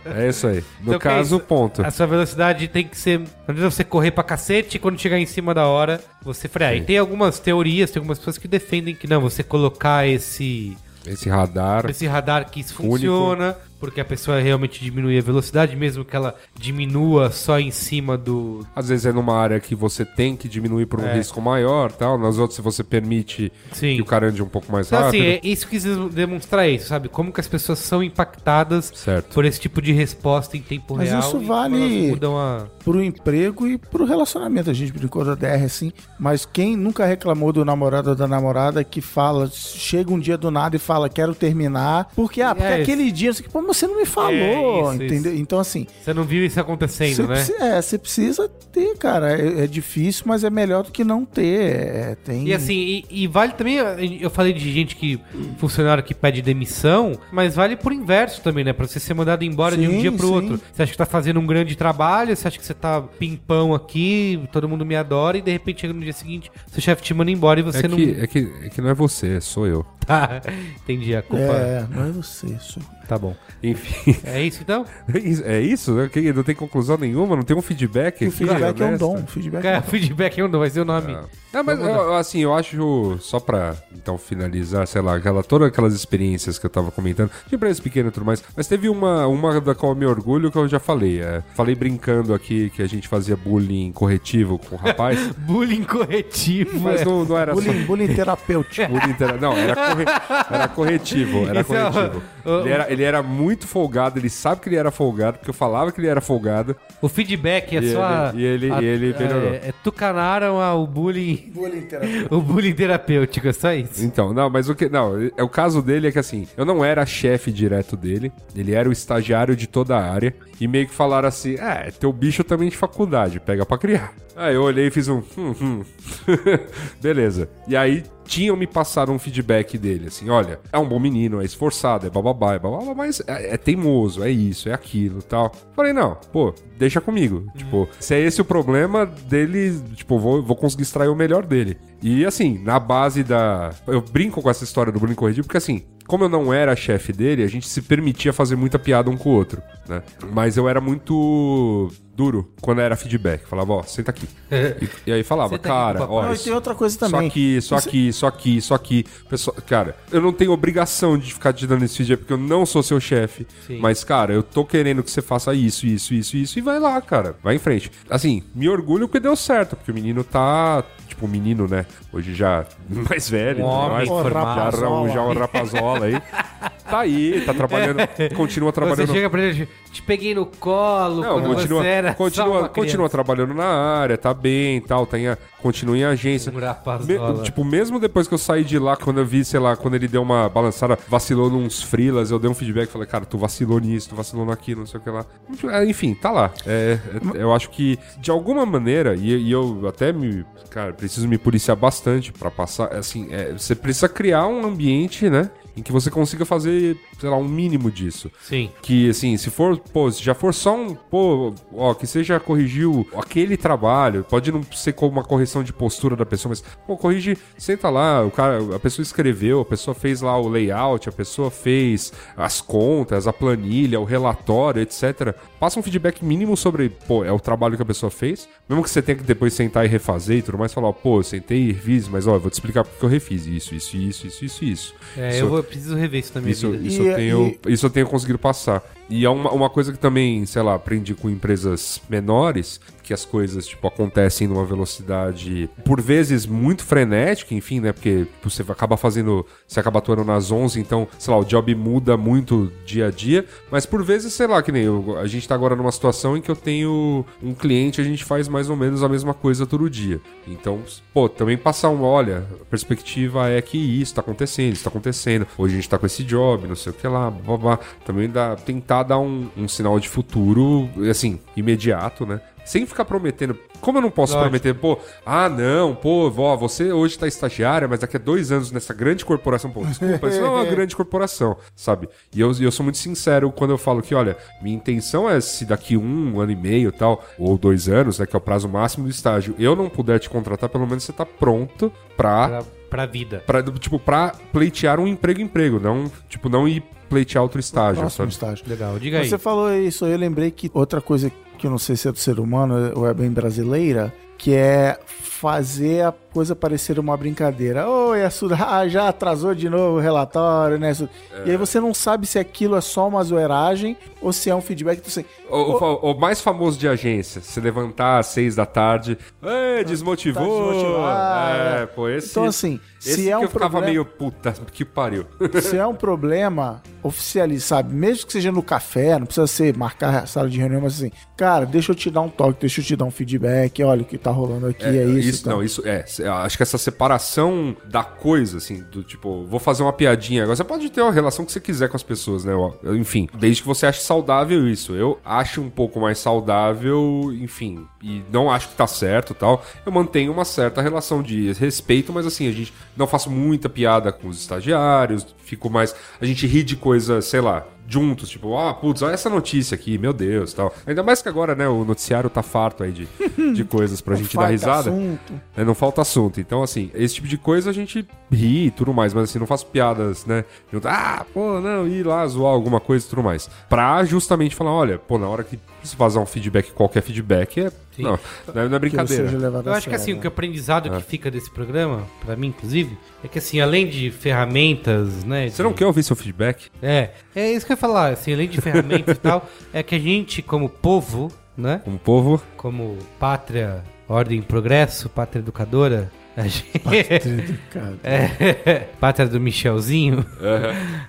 É isso aí. No Então, é caso, ponto. A sua velocidade tem que ser. Não você correr pra cacete e quando chegar em cima da hora, você frear. E tem algumas teorias, tem algumas pessoas que defendem que não, você colocar esse. Esse radar. Esse radar que funciona, porque a pessoa realmente diminui a velocidade, mesmo que ela diminua só em cima do. Às vezes é numa área que você tem que diminuir por um É. risco maior tal. Nas outras, se você permite Sim. que o cara ande um pouco mais Então, rápido. assim, é isso que quis demonstrar isso, sabe? Como que as pessoas são impactadas Certo. por esse tipo de resposta em tempo Mas real. isso e como vale- mudam a. Pro emprego e pro relacionamento. A gente brincou da DR assim, mas quem nunca reclamou do namorado ou da namorada que fala, chega um dia do nada e fala, quero terminar, porque, ah, porque É, aquele dia, você, pô, mas você não me falou, É, isso, entendeu? Então, assim, Você não viu isso acontecendo, você né? precisa, é, você precisa ter, cara. É, é difícil, mas é melhor do que não ter. É, tem... E assim, e, e vale também, eu falei de gente que, funcionário que pede demissão, mas vale por inverso também, né? Pra você ser mandado embora de um Sim, dia pro sim. outro. Você acha que tá fazendo um grande trabalho, você acha que você tá pimpão aqui, todo mundo me adora, e de repente chega no dia seguinte, seu chefe te manda embora e você É não que, é, que, é que não é você, sou eu. Tá. Entendi, a culpa. É, não é você, só. Tá bom. Enfim, É isso então? é isso- é isso? né? Não tem conclusão nenhuma, não tem um feedback. O aqui, feedback é um dom. o Feedback é um Cara, dom. feedback não vai ser o nome. Não, mas eu- assim, eu acho, só pra então finalizar, sei lá, aquela, todas aquelas experiências que eu tava comentando, de empresas pequenas e tudo mais, mas teve uma, uma da qual eu me orgulho que eu já falei. é, falei brincando aqui que a gente fazia bullying corretivo com o rapaz, Bullying corretivo. mas é. não, não era só. Bullying, bullying terapêutico. bullying Não, era, corre- era corretivo, era Isso é o- corretivo. o- Ele era, ele era muito folgado, ele sabe que ele era folgado, porque eu falava que ele era folgado. O feedback é E só. a- ele- e ele- a- e ele melhorou. É, é, tucanaram ao bullying. bullying terapêutico. O bullying terapêutico, é só isso. Então, não, mas o que. Não, é, o caso dele é que assim, eu não era chefe direto dele, ele era o estagiário de toda a área. E meio que falaram assim: é, teu bicho também de faculdade, pega pra criar. Aí eu olhei e fiz um. Hum, hum. Beleza. E aí tinham me passado um feedback dele, assim, olha, é um bom menino, é esforçado, é bababá, é bababá, mas é, é teimoso, é isso, é aquilo tal. Falei, não, pô, deixa comigo. Tipo, se é esse o problema dele, tipo, vou, vou conseguir extrair o melhor dele. E assim, na base da. Eu brinco com essa história do bullying corretivo, porque assim, como eu não era chefe dele, a gente se permitia fazer muita piada um com o outro, né? Mas eu era muito duro quando era feedback. Falava, ó, senta aqui. E, e aí falava, Senta cara, ó, Não, e isso- tem outra coisa só também. aqui, só Isso- aqui, só aqui, só aqui. Pessoal, cara, eu não tenho obrigação de ficar te dando esse feedback porque eu não sou seu chefe. Sim. Mas, cara, eu tô querendo que você faça isso, isso, isso, isso e vai lá, cara. Vai em frente. Assim, me orgulho que deu certo, porque o menino tá. Tipo, o menino, né? Hoje já mais velho, Um homem mais, formado. já, um- já um rapazola aí. Tá aí, tá trabalhando, continua Você trabalhando. chega pra ele, te peguei no colo Não, quando continua, você era continua, continua trabalhando na área, tá bem e tal, tem a, continua em agência. Um rapazola. Me- tipo, mesmo depois que eu saí de lá, quando eu vi, sei lá, quando ele deu uma balançada, vacilou nos freelas, eu dei um feedback, falei, cara, tu vacilou nisso, tu vacilou naquilo, não sei o que lá. É, Enfim, tá lá. É, é- eu acho que, de alguma maneira, e, e eu até me, cara, preciso me policiar bastante pra passar, assim, é, você precisa criar um ambiente, né, em que você consiga fazer, sei lá, um mínimo disso. Sim. Que, assim, se for, pô, se já for só um, pô, ó, que você já corrigiu aquele trabalho, pode não ser como uma correção de postura da pessoa, mas, pô, corrige, senta lá, o cara, a pessoa escreveu, a pessoa fez lá o layout, a pessoa fez as contas, a planilha, o relatório, etc. Passa um feedback mínimo sobre, pô, é o trabalho que a pessoa fez, mesmo que você tenha que depois sentar e refazer e tudo mais, falar, pô, eu sentei e refiz, mas, ó, eu vou te explicar porque eu refiz isso, isso, isso, isso, isso, isso. É, Isso- eu vou, preciso rever isso na minha isso, vida. isso, E- eu tenho, e- isso eu tenho conseguido passar. E é uma, uma coisa que também, sei lá, aprendi com empresas menores, que as coisas, tipo, acontecem numa velocidade, por vezes, muito frenética, enfim, né? Porque você acaba fazendo, você acaba atuando nas 11, então, sei lá, o job muda muito dia a dia, mas por vezes, sei lá, que nem eu, a gente tá agora numa situação em que eu tenho um cliente, a gente faz mais ou menos a mesma coisa todo dia. Então, pô, também passar um, olha, a perspectiva é que isso tá acontecendo, isso tá acontecendo. Hoje a gente tá com esse job, não sei o que lá, blá, blá. blá. Também dá, tentar dar um, um sinal de futuro, assim, imediato, né? Sem ficar prometendo. Como eu não posso Lógico. prometer, pô, ah, não, pô, vó, você hoje tá estagiária, mas daqui a dois anos nessa grande corporação, pô, desculpa, isso não é uma grande corporação, sabe? E eu, eu sou muito sincero quando eu falo que, olha, minha intenção é se daqui um ano e meio tal, ou dois anos, né, que é o prazo máximo do estágio, eu não puder te contratar, pelo menos você tá pronto pra, Pra, pra vida. pra, tipo, pra pleitear um emprego emprego, não, tipo, não ir pleitear outro estágio, Próximo sabe? estágio. Legal, diga aí. Você falou isso, eu lembrei que outra coisa que eu não sei se é do ser humano ou é bem brasileira, que é fazer a coisa parecer uma brincadeira. Oi, Assuda, ah, já atrasou de novo o relatório, né? Assuda? E aí você não sabe se aquilo é só uma zoeiragem ou se é um feedback. Então, assim, O, o- o mais famoso de agência, se levantar às seis da tarde, "Ê, desmotivou. Tá é, pô, esse. Então, assim, esse se é um eu ficava problema- meio puta, que pariu. se é um problema, oficialize, sabe? Mesmo que seja no café, não precisa ser marcar a sala de reunião, mas assim, cara, deixa eu te dar um toque, deixa eu te dar um feedback, olha o que tá rolando aqui, é, isso. então. não, isso é. Acho que essa separação da coisa, assim, do tipo, vou fazer uma piadinha agora. Você pode ter uma relação que você quiser com as pessoas, né? Enfim, desde que você ache saudável isso. Eu acho um pouco mais saudável, enfim, e não acho que tá certo e tal. Eu mantenho uma certa relação de respeito, mas assim, a gente não faço muita piada com os estagiários, fico mais. A gente ri de coisa, sei lá, juntos, tipo, ah, putz, olha essa notícia aqui, meu Deus, tal. Ainda mais que agora, né, o noticiário tá farto aí de, de coisas pra gente dar risada. assunto. É, não falta assunto. Então, assim, esse tipo de coisa a gente ri e tudo mais, mas assim, não faço piadas, né? Eu, ah, pô, não, ir lá zoar alguma coisa e tudo mais. Pra justamente falar, olha, pô, na hora que se vazar um feedback, qualquer feedback, é. Sim. Não, não é, não é brincadeira. Eu acho que assim, o que o né? aprendizado É. que fica desse programa, pra mim, inclusive, é que assim, além de ferramentas, né? Você não de- quer ouvir seu feedback? É, é isso que eu ia falar, assim, além de ferramentas e tal, é que a gente, como povo, né? Como povo. Como pátria, ordem, progresso, pátria educadora, a gente... Cara, É, pátria do Michelzinho,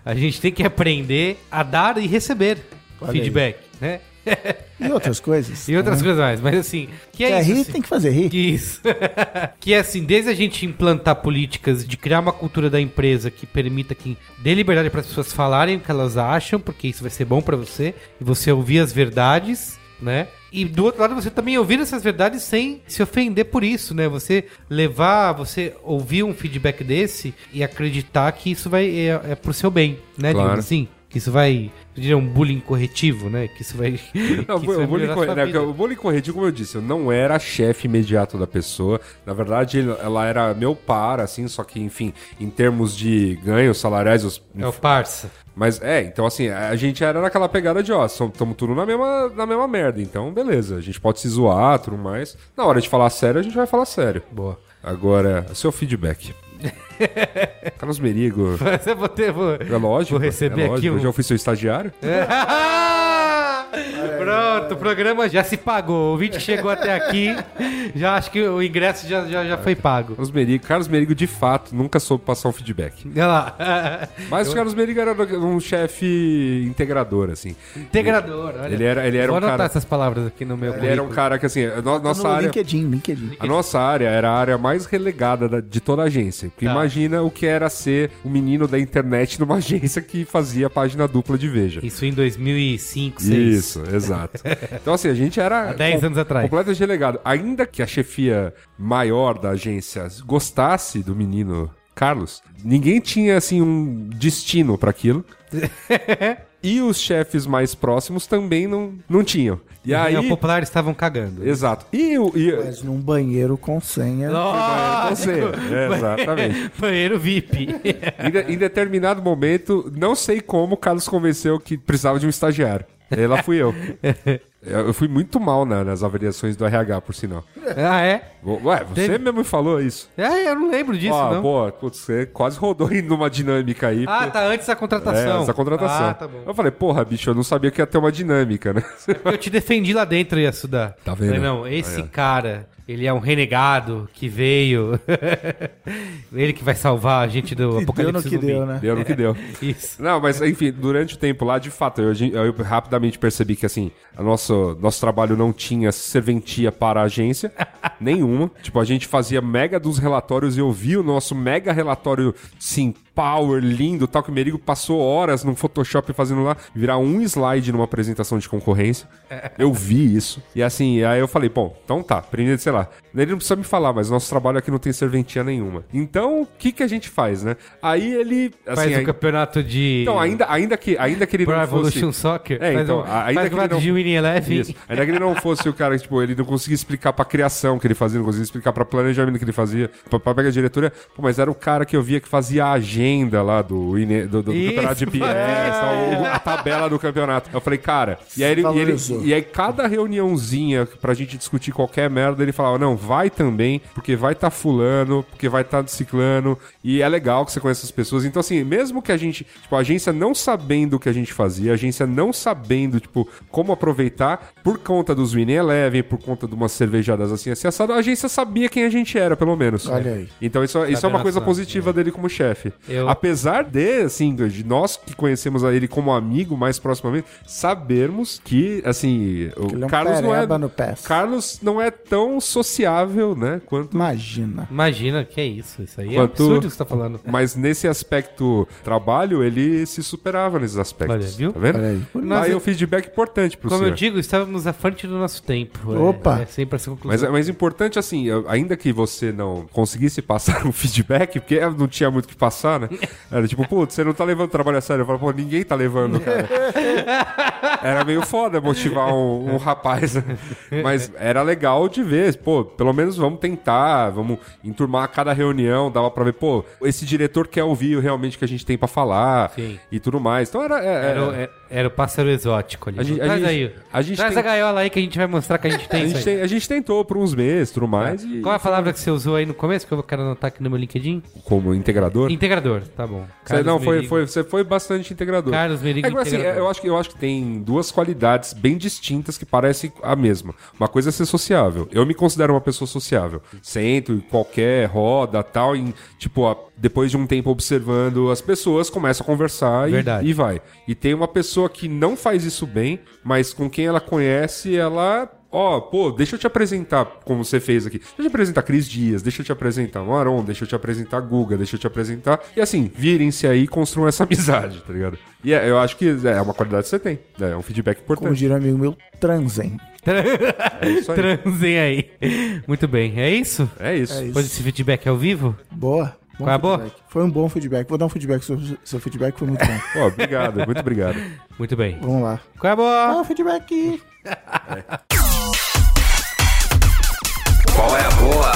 a gente tem que aprender a dar e receber Olha aí. feedback, né? E outras coisas. E outras né? coisas mais, mas assim, que é Quer isso, rir, assim. tem que fazer rir. Que isso. que é assim, desde a gente implantar políticas de criar uma cultura da empresa que permita que dê liberdade para as pessoas falarem o que elas acham, porque isso vai ser bom para você, e você ouvir as verdades, né? E do outro lado, você também ouvir essas verdades sem se ofender por isso, né? Você levar, você ouvir um feedback desse e acreditar que isso vai é, é pro seu bem, né, Claro. digamos assim? Que isso vai. Diria um bullying corretivo, né? Que isso vai. Não, o, isso vai bullying corre- né, o bullying corretivo, como eu disse, eu não era chefe imediato da pessoa. Na verdade, ela era meu par, assim, só que, enfim, em termos de ganhos salariais, os- É o parça. Mas é, então assim, a gente era naquela pegada de, ó, estamos tudo na mesma, na mesma merda. Então, beleza, a gente pode se zoar, tudo mais. Na hora de falar sério, a gente vai falar sério. Boa. Agora, seu feedback. Carlos Merigo, eu vou ter. Vou, é lógico. vou receber é lógico, aqui Eu um. já fui seu estagiário. Pronto, o programa já se pagou. O ouvinte chegou até aqui. Já acho que o ingresso já, já, já foi pago. Carlos Merigo, Carlos Merigo, de fato, nunca soube passar um feedback. Olha lá. Mas o Carlos Merigo era um chefe integrador, assim. Integrador. Olha. Ele era, ele era Vou um anotar cara. essas palavras aqui no meu Ele era um currículo. cara que, assim, a no- nossa no área. LinkedIn, LinkedIn. A nossa área era a área mais relegada da- de toda a agência. Porque Tá. imagina o que era ser o menino da internet numa agência que fazia página dupla de Veja. Isso em 2005, 2006. Isso, exato. Então, assim, a gente era. Há 10 anos atrás. Completamente relegado. Ainda que a chefia maior da agência gostasse do menino Carlos, ninguém tinha, assim, um destino para aquilo. e os chefes mais próximos também não, não tinham. E aí. o popular estavam cagando. Exato. E o. E, Mas num banheiro com senha. você, exatamente. Banheiro VIP. Em, em determinado momento, não sei como, o Carlos convenceu que precisava de um estagiário. E aí lá fui eu. Eu eu fui muito mal na- nas avaliações do RH, por sinal. ah, é? Ué, você Teve- mesmo me falou isso. É, eu não lembro disso, Ó, não. pô, putz, você quase rodou em numa dinâmica aí. Ah, porque- tá antes da contratação. É, essa contratação. Ah, tá bom. Eu falei, porra, bicho, eu não sabia que ia ter uma dinâmica, né? Eu te defendi lá dentro, Yasuda. Tá vendo? Falei, não, esse cara, ele é um renegado que veio. ele que vai salvar a gente do E deu apocalipse no que zumbi. deu, né? Deu no que deu. Isso. Não, mas enfim, durante o tempo lá, de fato, eu, eu rapidamente percebi que assim, a nosso, nosso trabalho não tinha serventia para a agência nenhuma. Tipo, a gente fazia mega dos relatórios e eu vi o nosso mega relatório, sim, power, lindo, tal, que o Merigo passou horas no Photoshop fazendo lá, virar um slide numa apresentação de concorrência. Eu vi isso. E assim, aí eu falei, bom, então tá, primeiro, sei lá. Ele não precisa me falar, mas nosso trabalho aqui não tem serventia nenhuma. Então, o que que a gente faz, né? Aí ele, assim, Faz aí- o campeonato de. então, ainda, ainda, que, ainda que ele Pro não Evolution fosse... Soccer. É, faz então, um, ainda faz que ele campeonato não- de Winning Eleven. Isso. Ainda que ele não fosse o cara, tipo, ele não conseguia explicar pra criação que ele fazia, não conseguia explicar pra planejamento que ele fazia, pra pegar a diretoria. Pô, mas era o cara que eu via que fazia a agenda lá do, Ine- do, do Isso, campeonato de PS, tal, o- a tabela do campeonato. Eu falei, cara, e aí, ele, e, ele- e aí cada reuniãozinha pra gente discutir qualquer merda, ele falava, não, vai também, porque vai tá fulano, porque vai tá ciclano, e é legal que você conhece as pessoas. Então, assim, mesmo que a gente, tipo, a agência não sabendo o que a gente fazia, a agência não sabendo, tipo, como aproveitar, por conta dos Winning Eleven, por conta de umas cervejadas assim, assim, assado, a agência sabia quem a gente era, pelo menos. Olha aí. Então isso, isso é uma coisa positiva dele como chefe. Eu- Apesar de, assim, de nós que conhecemos a ele como amigo mais proximamente, sabermos que, assim, o ele é um Carlos não é... pereba no PES. Carlos não é tão sociável, né, quanto... Imagina. Imagina, que é isso? Isso aí é Quanto- absurdo o que você tá falando. Mas nesse aspecto trabalho, ele se superava nesses aspectos. Olha, viu? Tá vendo? Olha aí. Tá aí um feedback importante pro Como senhor. eu digo, estávamos à frente do nosso tempo. É- Opa! É, sempre essa conclusão. Mas, mas importante, assim, ainda que você não conseguisse passar um feedback, porque não tinha muito o que passar, né? Era tipo, putz, você não tá levando o trabalho a sério. Eu falo, pô, ninguém tá levando, cara. Era meio foda motivar um, um rapaz. né? Mas era legal de ver, pô, pelo menos vamos tentar, vamos enturmar cada reunião, dava pra ver, pô, esse diretor quer ouvir realmente o que a gente tem pra falar Sim. e tudo mais. Então era. é- Era, o- é- era o pássaro exótico ali. A gente- a Traz gente- aí. a gente Traz tem- a gaiola aí que a gente vai mostrar que a gente tem a, isso gente aí. tem- a gente tentou por uns meses, tudo mais. E, Qual a palavra que você usou aí no começo? Que eu quero anotar aqui no meu LinkedIn? Como integrador. Integrador, tá bom. Você, não, foi, Merigo. foi, você foi bastante integrador. Carlos Merigo, É, assim, integrador. eu, acho que, eu acho que tem duas qualidades bem distintas que parecem a mesma. Uma coisa é ser sociável. Eu me considero uma pessoa sociável. Sento em qualquer roda, tal, em, tipo, a- depois de um tempo observando as pessoas, começa a conversar e, e vai. E tem uma pessoa que não faz isso bem, mas com quem ela conhece, ela Ó, pô, deixa eu te apresentar como você fez aqui. Deixa eu te apresentar Cris Dias, deixa eu te apresentar Maron, deixa eu te apresentar Guga, deixa eu te apresentar. E assim, virem-se aí e construam essa amizade, tá ligado? E é, eu acho que é uma qualidade que você tem. É um feedback Como importante. diria um amigo meu, transem. É isso aí. Transem aí. Muito bem, é isso? É isso. É isso. Depois desse feedback ao vivo? Boa. Bom Qual é a boa? feedback. Foi um bom feedback. Vou dar um feedback sobre o seu feedback, foi muito bom. Ó, obrigado, muito obrigado. Muito bem. Vamos lá. Qual é a boa? O feedback. Qual é a boa?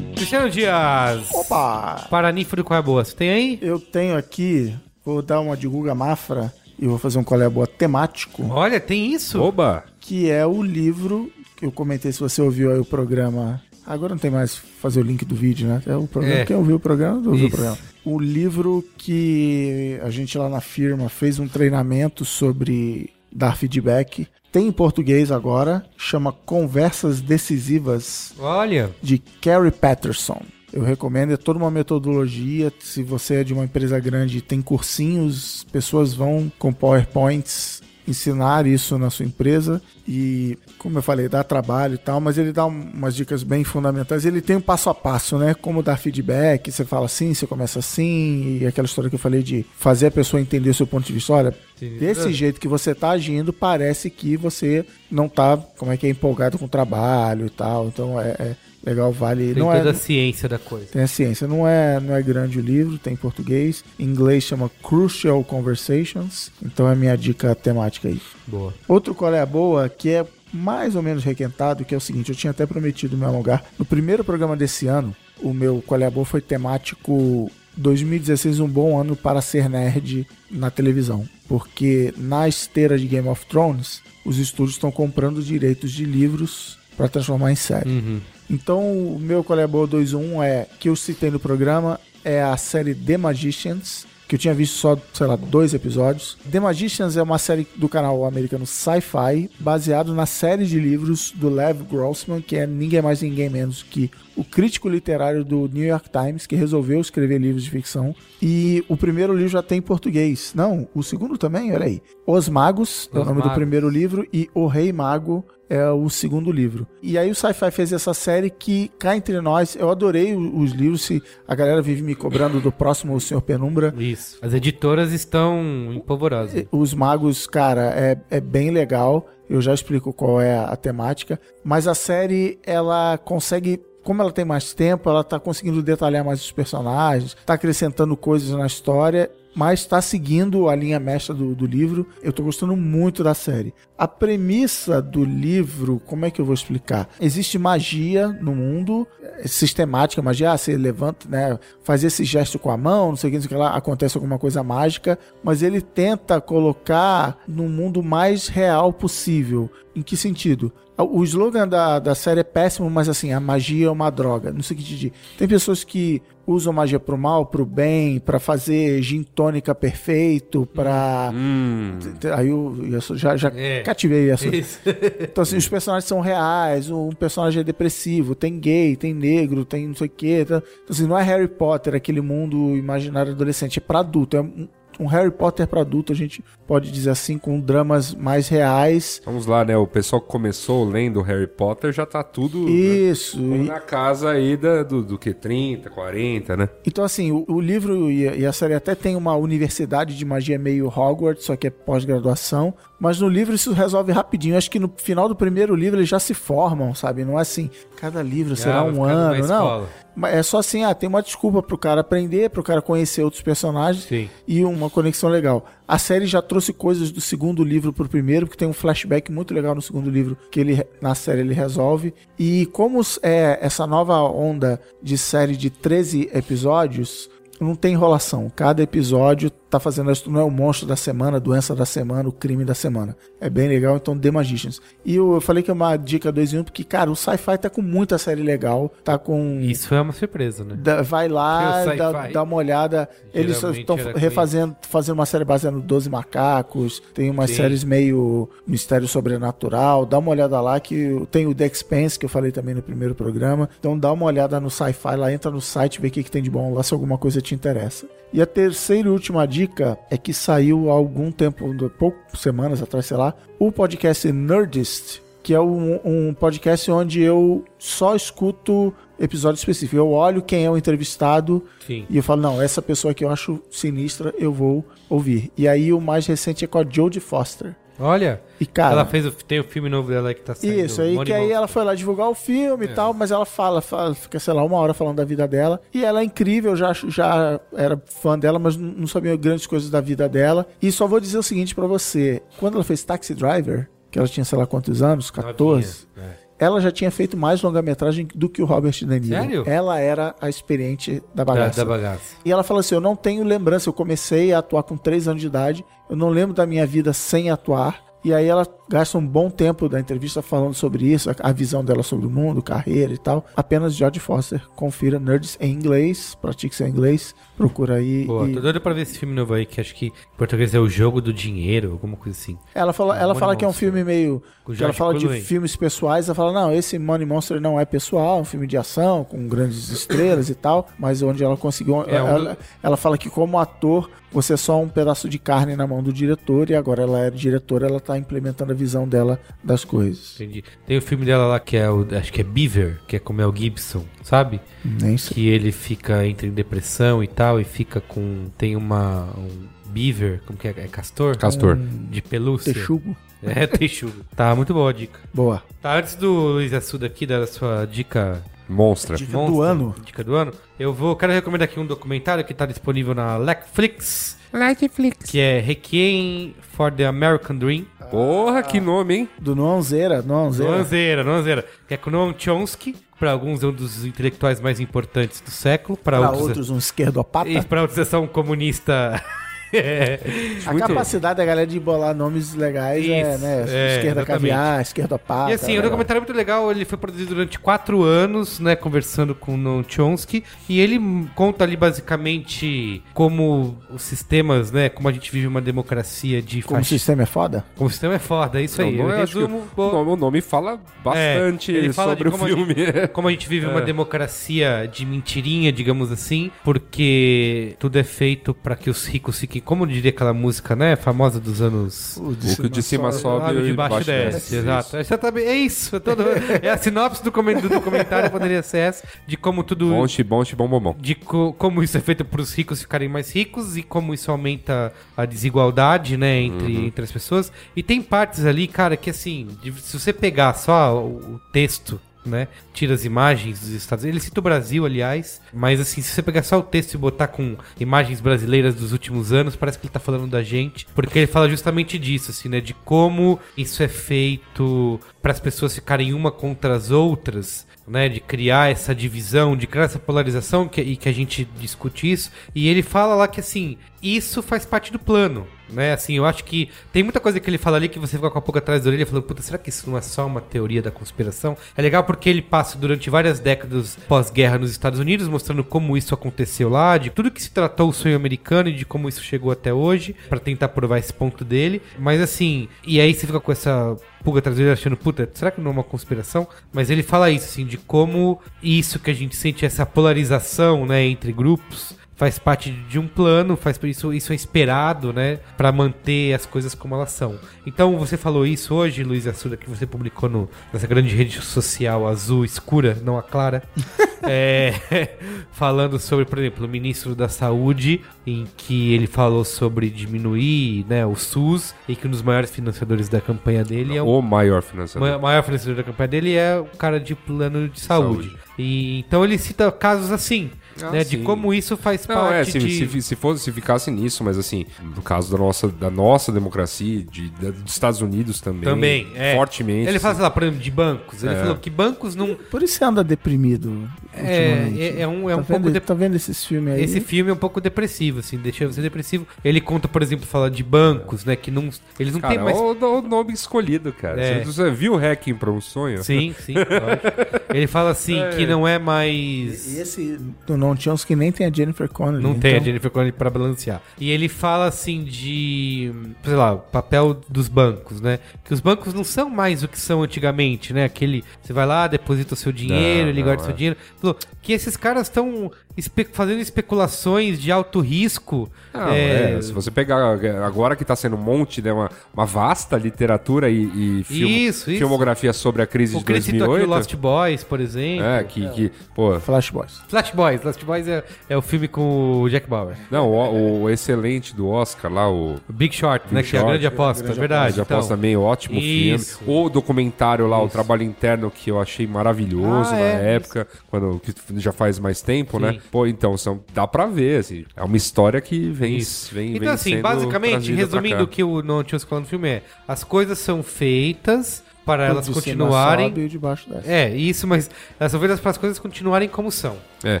Cristiano Dias. Opa! Paraninfo do Qual é a boa? Você tem aí? Eu tenho aqui, vou dar uma de Guga Mafra e vou fazer um colé boa temático, Olha, tem isso? Oba! Que é o livro que eu comentei se você ouviu aí o programa. Agora não tem mais fazer o link do vídeo, né? É o programa. É. Quem ouviu o programa, ouviu o Isso. programa. O livro que a gente lá na firma fez um treinamento sobre dar feedback. Tem em português agora, chama Conversas Decisivas Olha. de Carrie Patterson. Eu recomendo, é toda uma metodologia. Se você é de uma empresa grande, tem cursinhos, pessoas vão com PowerPoints ensinar isso na sua empresa e, como eu falei, dá trabalho e tal, mas ele dá um- umas dicas bem fundamentais. Ele tem um passo a passo, né? Como dar feedback, você fala assim, você começa assim, e aquela história que eu falei de fazer a pessoa entender o seu ponto de vista. Olha, desse jeito que você tá agindo, parece que você não tá, como é que é, empolgado com o trabalho e tal. Então é, é legal, vale. Tem não toda é, a ciência da coisa. tem a ciência. Não é, não é grande o livro, tem em português. Em inglês chama Crucial Conversations. Então é minha dica temática aí. Boa. Outro qual é a boa, que é mais ou menos requentado, que é o seguinte, eu tinha até prometido me alongar. No primeiro programa desse ano, o meu qual é a boa foi temático 2016 um bom ano para ser nerd na televisão, porque na esteira de Game of Thrones, os estúdios estão comprando direitos de livros para transformar em série. Uhum. Então, o meu Qual é a Boa 2-1 é, que eu citei no programa, é a série The Magicians, que eu tinha visto só, sei lá, dois episódios. The Magicians é uma série do canal americano Sci-Fi, baseado na série de livros do Lev Grossman, que é ninguém mais ninguém menos que o crítico literário do New York Times, que resolveu escrever livros de ficção. E o primeiro livro já tem em português. Não, o segundo também, olha aí. Os Magos é o Os nome do Magos. primeiro livro e O Rei Mago é o segundo livro. E aí o Sci-Fi fez essa série que, cá entre nós, eu adorei os livros. Se a galera vive me cobrando do próximo O Senhor Penumbra. Isso. As editoras estão empolvorosas. Os Magos, cara, é, é bem legal. Eu já explico qual é a, a temática. Mas a série, ela consegue. Como ela tem mais tempo, ela tá conseguindo detalhar mais os personagens, tá acrescentando coisas na história, mas tá seguindo a linha mestra do, do livro. Eu tô gostando muito da série. A premissa do livro, como é que eu vou explicar? Existe magia no mundo, é sistemática, magia, ah, você levanta, né, faz esse gesto com a mão, não sei o que, não sei o que lá, acontece alguma coisa mágica, mas ele tenta colocar no mundo mais real possível. Em que sentido? O slogan da, da série é péssimo, mas assim, a magia é uma droga. Não sei o que te dizer. Tem pessoas que usam magia pro mal, pro bem, pra fazer gin tônica perfeito, pra. Hum. Aí eu, eu já, já É. cativei essa. Isso. Então, assim, os personagens são reais, um personagem é depressivo, tem gay, tem negro, tem não sei o quê. Então, assim, não é Harry Potter, aquele mundo imaginário adolescente, é pra adulto. É um, um Harry Potter pra adulto, a gente pode dizer assim, com dramas mais reais. Vamos lá, né? O pessoal que começou lendo Harry Potter já tá tudo né, Isso. e- na casa aí da, do, do que? 30, 40, né? Então, assim, o, o livro e a, e a série até tem uma universidade de magia meio Hogwarts, só que é pós-graduação. Mas no livro isso resolve rapidinho. Eu acho que no final do primeiro livro eles já se formam, sabe? Não é assim, cada livro será Ah, vai um ano. Não. É só assim, ah, tem uma desculpa pro cara aprender, pro cara conhecer outros personagens Sim. e uma conexão legal. A série já trouxe coisas do segundo livro pro primeiro, porque tem um flashback muito legal no segundo livro que ele na série ele resolve. E como é essa nova onda de série de 13 episódios, não tem enrolação. Cada episódio tá fazendo isso, não é o monstro da semana, a doença da semana, o crime da semana. É bem legal, então The Magicians. E eu, eu falei que é uma dica 2 em 1, porque, cara, o sci-fi tá com muita série legal, tá com Isso foi uma surpresa, né? da- vai lá, dá, dá uma olhada. Eles estão refazendo, fazendo uma série baseada no 12 Macacos. Tem umas Sim. séries meio mistério sobrenatural. Dá uma olhada lá que tem o The Expanse, que eu falei também no primeiro programa. Então dá uma olhada no sci-fi lá, entra no site, vê o que, que tem de bom lá, se alguma coisa te interessa. E a terceira e última dica é que saiu há algum tempo, poucas semanas atrás, sei lá, o podcast Nerdist, que é um, um podcast onde eu só escuto episódio específico. Eu olho quem é o entrevistado Sim. e eu falo, não, essa pessoa que eu acho sinistra, eu vou ouvir. E aí o mais recente é com a Jodie Foster. Olha, E, cara, ela fez o, tem o filme novo dela que tá saindo. Isso, aí que aí ela foi lá divulgar o filme e tal, mas ela fala, fala, fica, sei lá, uma hora falando da vida dela. E ela é incrível, eu já, já era fã dela, mas não sabia grandes coisas da vida dela. E só vou dizer o seguinte pra você: quando ela fez Taxi Driver, que ela tinha, sei lá quantos anos, 14. Novinha, é. Ela já tinha feito mais longa-metragem do que o Robert De Niro. Sério? Ela era a experiente da Da, bagaça. da bagaça. E ela falou assim: Eu não tenho lembrança. Eu comecei a atuar com 3 anos de idade. Eu não lembro da minha vida sem atuar. E aí ela gasta um bom tempo da entrevista falando sobre isso, a, visão dela sobre o mundo, carreira e tal. Apenas Jodie Foster. Confira Nerds em inglês, pratique seu inglês. Procura aí. Pô, e- tô doido pra ver esse filme novo aí, que acho que em português é o jogo do dinheiro, alguma coisa assim. Ela fala, ela Money fala que é um filme meio. Ela George fala de filmes pessoais. Ela fala, não, esse Money Monster não é pessoal, é um filme de ação, com grandes estrelas e tal. Mas onde ela conseguiu. É, um ela, ela fala que, como ator, você é só um pedaço de carne na mão do diretor. E agora ela é diretora, ela tá implementando a visão dela das coisas. Entendi. Tem o filme dela lá que é o. Acho que é Beaver, que é com o Mel Gibson, sabe? Nem sei. Que ele fica entra em depressão e tal, e fica com. Tem uma. Um beaver, como que é? É castor? Castor. De pelúcia. Texugo. É, texugo. Tá, muito boa a dica. Boa. Tá, antes do Luiz Assuda aqui dar a sua dica Monstra. Dica monstra, do ano. Dica do ano. Eu vou, quero recomendar aqui um documentário que tá disponível na Netflix, Netflix. que é Requiem for the American Dream. Porra, que nome, hein? Do Noanzeira. Noanzeira. Noanzeira, Noanzeira. Que é com Noam Chomsky, para alguns é um dos intelectuais mais importantes do século, para Pra outros, outros, um esquerdopata. e para outros é só um comunista. É. A Muito- capacidade da galera de bolar nomes legais é, Isso, né? é, esquerda exatamente. caviar, esquerda pata. E assim, o documentário é muito legal, ele foi produzido durante quatro anos, né, conversando com o Noam Chomsky, e ele conta ali basicamente como os sistemas, né, como a gente vive uma democracia de Como o fascismo. sistema é foda? Como o sistema é foda, é isso aí. Não, eu resumo, o, nome, o nome fala bastante É, ele fala sobre de o como a filme. como a gente vive É. uma democracia de mentirinha, digamos assim, porque tudo é feito pra que os ricos fiquem, como diria aquela música, né, famosa dos anos O que o de cima sobe Ah, e de o baixo desce, exato. Essa também é isso. É, todo- é a sinopse do, documentário poderia ser essa, de como tudo. Bom, bom, bom, bom, bom. De co- como isso é feito para os ricos ficarem mais ricos e como isso aumenta a desigualdade, né, entre, entre as pessoas. E tem partes ali, cara, que assim, de- se você pegar só o, o texto, né, tira as imagens dos Estados Unidos, ele cita o Brasil, aliás, mas assim, se você pegar só o texto e botar com imagens brasileiras dos últimos anos, parece que ele tá falando da gente, porque ele fala justamente disso, assim, né, de como isso é feito para as pessoas ficarem uma contra as outras, né, de criar essa divisão, de criar essa polarização que, e que a gente discute isso. E ele fala lá que assim, isso faz parte do plano, né? Assim, eu acho que tem muita coisa que ele fala ali que você fica com a pouco atrás da orelha falando, puta, será que isso não é só uma teoria da conspiração? É legal porque ele passa durante várias décadas pós-guerra nos Estados Unidos, mostrando como isso aconteceu lá, de tudo que se tratou o sonho americano e de como isso chegou até hoje, pra tentar provar esse ponto dele. Mas assim, e aí você fica com essa pulga atrás da orelha achando, puta, será que não é uma conspiração? Mas ele fala isso, assim, de como isso que a gente sente, essa polarização, né, entre grupos, faz parte de um plano, faz isso, isso é esperado, né, Pra manter as coisas como elas são. Então você falou isso hoje, Luiz Assuda, que você publicou no, nessa grande rede social azul escura, não a clara, é, falando sobre, por exemplo, o ministro da Saúde, em que ele falou sobre diminuir, né, o SUS e que um dos maiores financiadores da campanha dele é o O maior financiador. maior financiador da campanha dele é o cara de plano de saúde. Saúde. E então ele cita casos assim, Ah, né, de como isso faz Não, é, parte se, de se, se, fosse, se ficasse nisso, mas assim, no caso da nossa, da nossa democracia, de, da- dos Estados Unidos também. também, é. Fortemente. Ele fala, assim. sei lá, por exemplo, de bancos. Ele É. falou que bancos não Por isso você anda deprimido. É, ultimamente. é, é um, é tá um pouco vendo, de- Tá vendo esses filmes aí? Esse filme é um pouco depressivo, assim, deixa você depressivo. Ele conta, por exemplo, fala de bancos, né, que não eles não Cara, têm mais o, o nome escolhido, cara. É. Você, você viu Hacking para um sonho? Sim, sim, lógico. Ele fala assim É. que não é E mais esse do Non Chomsky nem tem a Jennifer Connelly. Não tem a então- Jennifer Connelly pra balancear. E ele fala assim de, sei lá, o papel dos bancos, né? Que os bancos não são mais o que são antigamente, né? Aquele, você vai lá, deposita o seu dinheiro, Não, ele não, guarda o é. seu dinheiro. Falou que esses caras estão espe- fazendo especulações de alto risco. Não, é, é, se você pegar agora que tá sendo um monte, né, uma, uma vasta literatura e, e film- Isso, isso. filmografia sobre a crise o de que ele citou aqui, o 2008. Lost Boys, por exemplo. é, que, que pô, Flash Boys. Flash Boys, Lost Boys é, é o filme com o Jack Bauer. Não, o, o excelente do Oscar lá, o O Big Short, né? Que é a Short, grande aposta, grande verdade. Então. Aposta também, ótimo Isso. filme. O documentário lá, o Isso. Trabalho Interno, que eu achei maravilhoso Ah, na é, época, quando que já faz mais tempo, né? Pô, então, são, dá pra ver, assim. É uma história que vem, Isso. vem, Então, vem assim, sendo basicamente, resumindo o que o não tinha falando no filme é: as coisas são feitas para Tudo elas continuarem. sobe e de baixo desce. É, isso, mas elas são feitas para as coisas continuarem como são. É.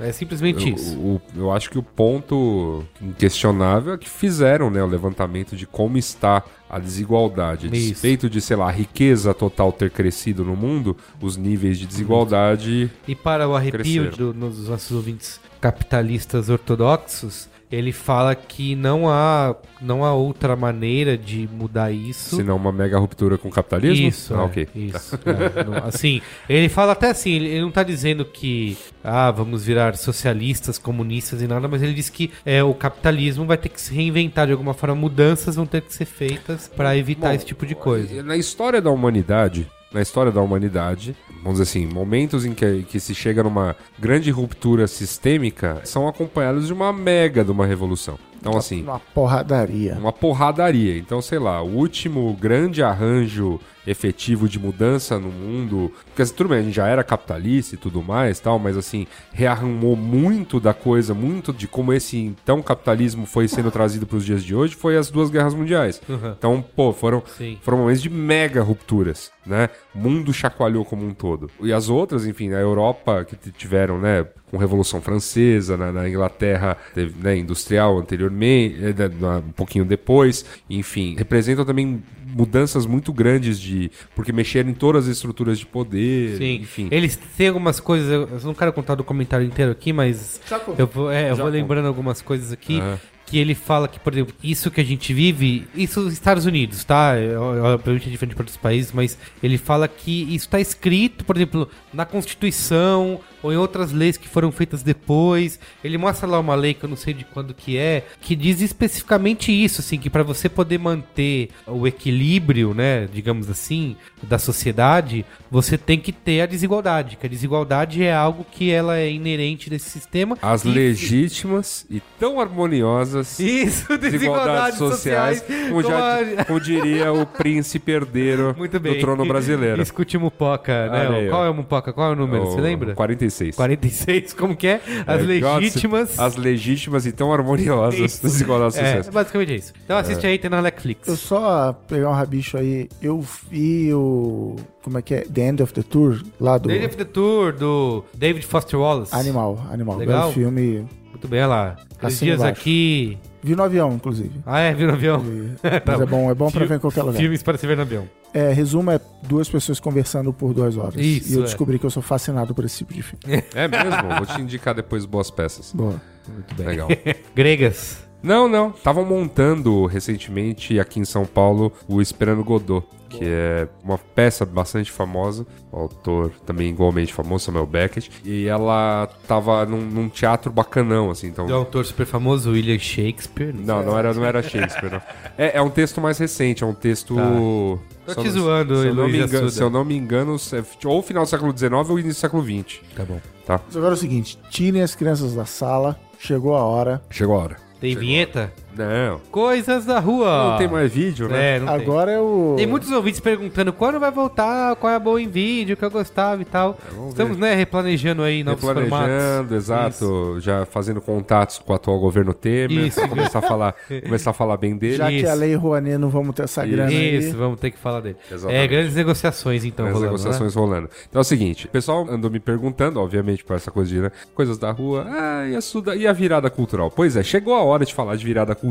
É simplesmente isso. O- eu acho que o ponto inquestionável é que fizeram né, o levantamento de como está a desigualdade. A Isso. despeito de, sei lá, a riqueza total ter crescido no mundo, os níveis de desigualdade. E para o arrepio do- nos nossos ouvintes capitalistas ortodoxos, ele fala que não há, não há outra maneira de mudar isso. Se não uma mega ruptura com o capitalismo? Isso, Ah, é, ok. isso. é, não- assim, ele fala até assim, ele, não tá dizendo que ah, vamos virar socialistas, comunistas e nada, mas ele diz que é, o capitalismo vai ter que se reinventar de alguma forma, mudanças vão ter que ser feitas para evitar Bom, esse tipo de coisa. Na história da humanidade, na história da humanidade, vamos dizer assim, momentos em que, que se chega numa grande ruptura sistêmica são acompanhados de uma mega de uma revolução. Então, assim, Uma porradaria. uma porradaria. Então, sei lá, o último grande arranjo efetivo de mudança no mundo. Porque assim, tudo bem, a gente já era capitalista e tudo mais, tal, mas assim, rearrumou muito da coisa, muito de como esse então capitalismo foi sendo trazido para os dias de hoje, foi as duas guerras mundiais. Então, pô, foram, Sim. foram momentos de mega rupturas, né? O mundo chacoalhou como um todo. E as outras, enfim, na Europa que tiveram, né, com Revolução Francesa, na, na Inglaterra, teve, né, industrial anteriormente, eh, um pouquinho depois, enfim, representam também mudanças muito grandes de porque mexeram em todas as estruturas de poder, Sim, enfim. eles têm algumas coisas, eu não quero contar do comentário inteiro aqui, mas eu vou, é, eu vou lembrando algumas coisas aqui. Aham. Que ele fala que, por exemplo, isso que a gente vive, isso nos Estados Unidos, tá? É, Obviamente é diferente para outros países, mas ele fala que isso está escrito, por exemplo, na Constituição ou em outras leis que foram feitas depois. Ele mostra lá uma lei que eu não sei de quando que é, que diz especificamente isso, assim, que para você poder manter o equilíbrio, né, digamos assim, da sociedade, você tem que ter a desigualdade, que a desigualdade é algo que ela é inerente desse sistema. As E- legítimas e tão harmoniosas Isso, desigualdades sociais. como, já- como diria o príncipe herdeiro do trono brasileiro. Escute Mupoca, né? Qual é o Mupoca? Qual é o número? Você O lembra? 46. 46, como que é? As É, legítimas. As legítimas e tão harmoniosas Isso. desigualdades É, sociais. basicamente isso. Então assiste aí, tem na Netflix. Eu só pegar um rabicho aí, eu vi o. Como é que é? The End of the Tour, lá do. David of the Tour, do David Foster Wallace. Animal, Animal. Legal. Belo filme. Muito bem, olha lá. Assina dias embaixo. aqui. Vi no avião, inclusive. Ah, é, viu no avião. Mas é bom, é bom pra ver em qualquer lugar. Filmes para se ver no avião. É, resumo é duas pessoas conversando por duas horas. Isso, e eu é. descobri que eu sou fascinado por esse tipo de filme. É mesmo? Vou te indicar depois boas peças. Boa. Muito bem. Legal. Gregas. Não, não. Estavam montando recentemente aqui em São Paulo o Esperando Godot, que é uma peça bastante famosa, o autor também igualmente famoso, Samuel Beckett, e ela tava num, num teatro bacanão, assim, então... Do autor super famoso, William Shakespeare. Não, não era, não era Shakespeare, não. É, é um texto mais recente, é um texto... Tô se eu te não- zoando, se eu, não me engano, se eu não me engano, é ou final do século XIX ou início do século XX. Tá bom. Tá? Mas agora é o seguinte: tirem as crianças da sala, chegou a hora. Chegou a hora. Tem vinheta? Não. Coisas da rua. Não tem mais vídeo, né? É, não tem. Agora é o. Tem muitos ouvintes perguntando quando vai voltar, qual é a boa em vídeo, que eu gostava e tal. vamos Estamos, né, replanejando aí novos formatos. Replanejando, exato. Já fazendo contatos com o atual governo Temer. Isso. Começar a falar, começar a falar bem dele. Já que Isso. a lei Rouanet não vamos ter essa Isso. grana Isso, aí. vamos ter que falar dele. Exatamente. É, grandes negociações, então, As rolando, negociações rolando. Então é o seguinte, o pessoal andou me perguntando, obviamente, por essa coisa de né, coisas da rua, ah, e a, e a virada cultural? Pois é, chegou a hora de falar de virada cultural.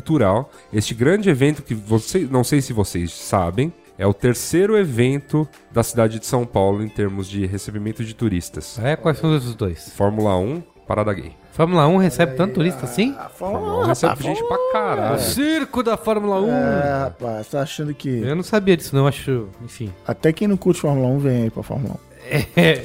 Este grande evento que você, não sei se vocês sabem, é o terceiro evento da cidade de São Paulo em termos de recebimento de turistas. É, quais são os dois? Fórmula 1, Parada Gay. Fórmula 1 recebe tanto turista assim? A Fórmula 1 Fórmula 1 recebe gente pra O caralho. circo da Fórmula 1! É, rapaz, tá achando que. Eu não sabia disso, não, acho. Enfim. Até quem não curte Fórmula 1 vem aí pra Fórmula 1.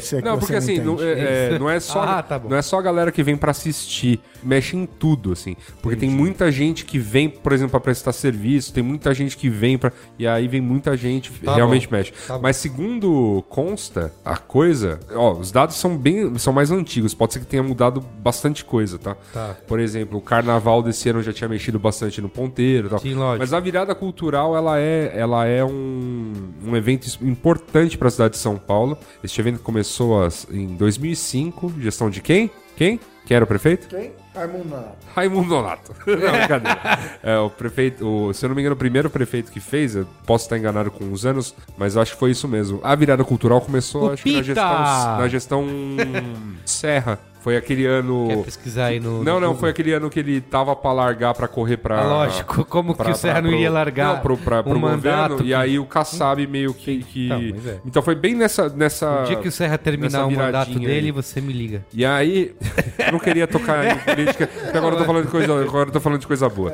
Se é que Não, você porque assim, não é, é, não é só Ah, tá não é só a galera que vem pra assistir, mexe em tudo assim, porque tem muita gente que vem, por exemplo, pra prestar serviço, tem muita gente que vem pra e aí vem muita gente Tá realmente bom. mexe. Tá bom. Mas segundo consta a coisa, ó, os dados são bem são mais antigos, pode ser que tenha mudado bastante coisa, tá? Tá. Por exemplo, o carnaval desse ano já tinha mexido bastante no ponteiro, e tal. Sim, lógico. Mas a virada cultural ela é, ela é um, um evento importante para a cidade de São Paulo. Este evento começou as- em 2005, gestão de quem? Quem? Quem era o prefeito? Quem? Raimundo Nonato. Raimundo Donato. Não, brincadeira. É, o prefeito, o- se eu não me engano, o primeiro prefeito que fez, eu posso estar enganado com os anos, mas eu acho que foi isso mesmo. A virada cultural começou, acho que na Pita! gestão, na gestão Serra. Foi aquele ano. Quer pesquisar aí no. Não, no não, Google? foi aquele ano que ele tava pra largar pra correr pra. Ah, lógico, como que pra- o Serra pra- não pro- iria largar Não, pro, pra, um pro mandato governo, que- e aí o Kassab meio que. que... Então, é. Então foi bem nessa. nessa O dia que o Serra terminar o mandato dele, aí. você me liga. E aí, eu não queria tocar em política, porque agora eu tô falando de coisa, agora eu tô falando de coisa boa.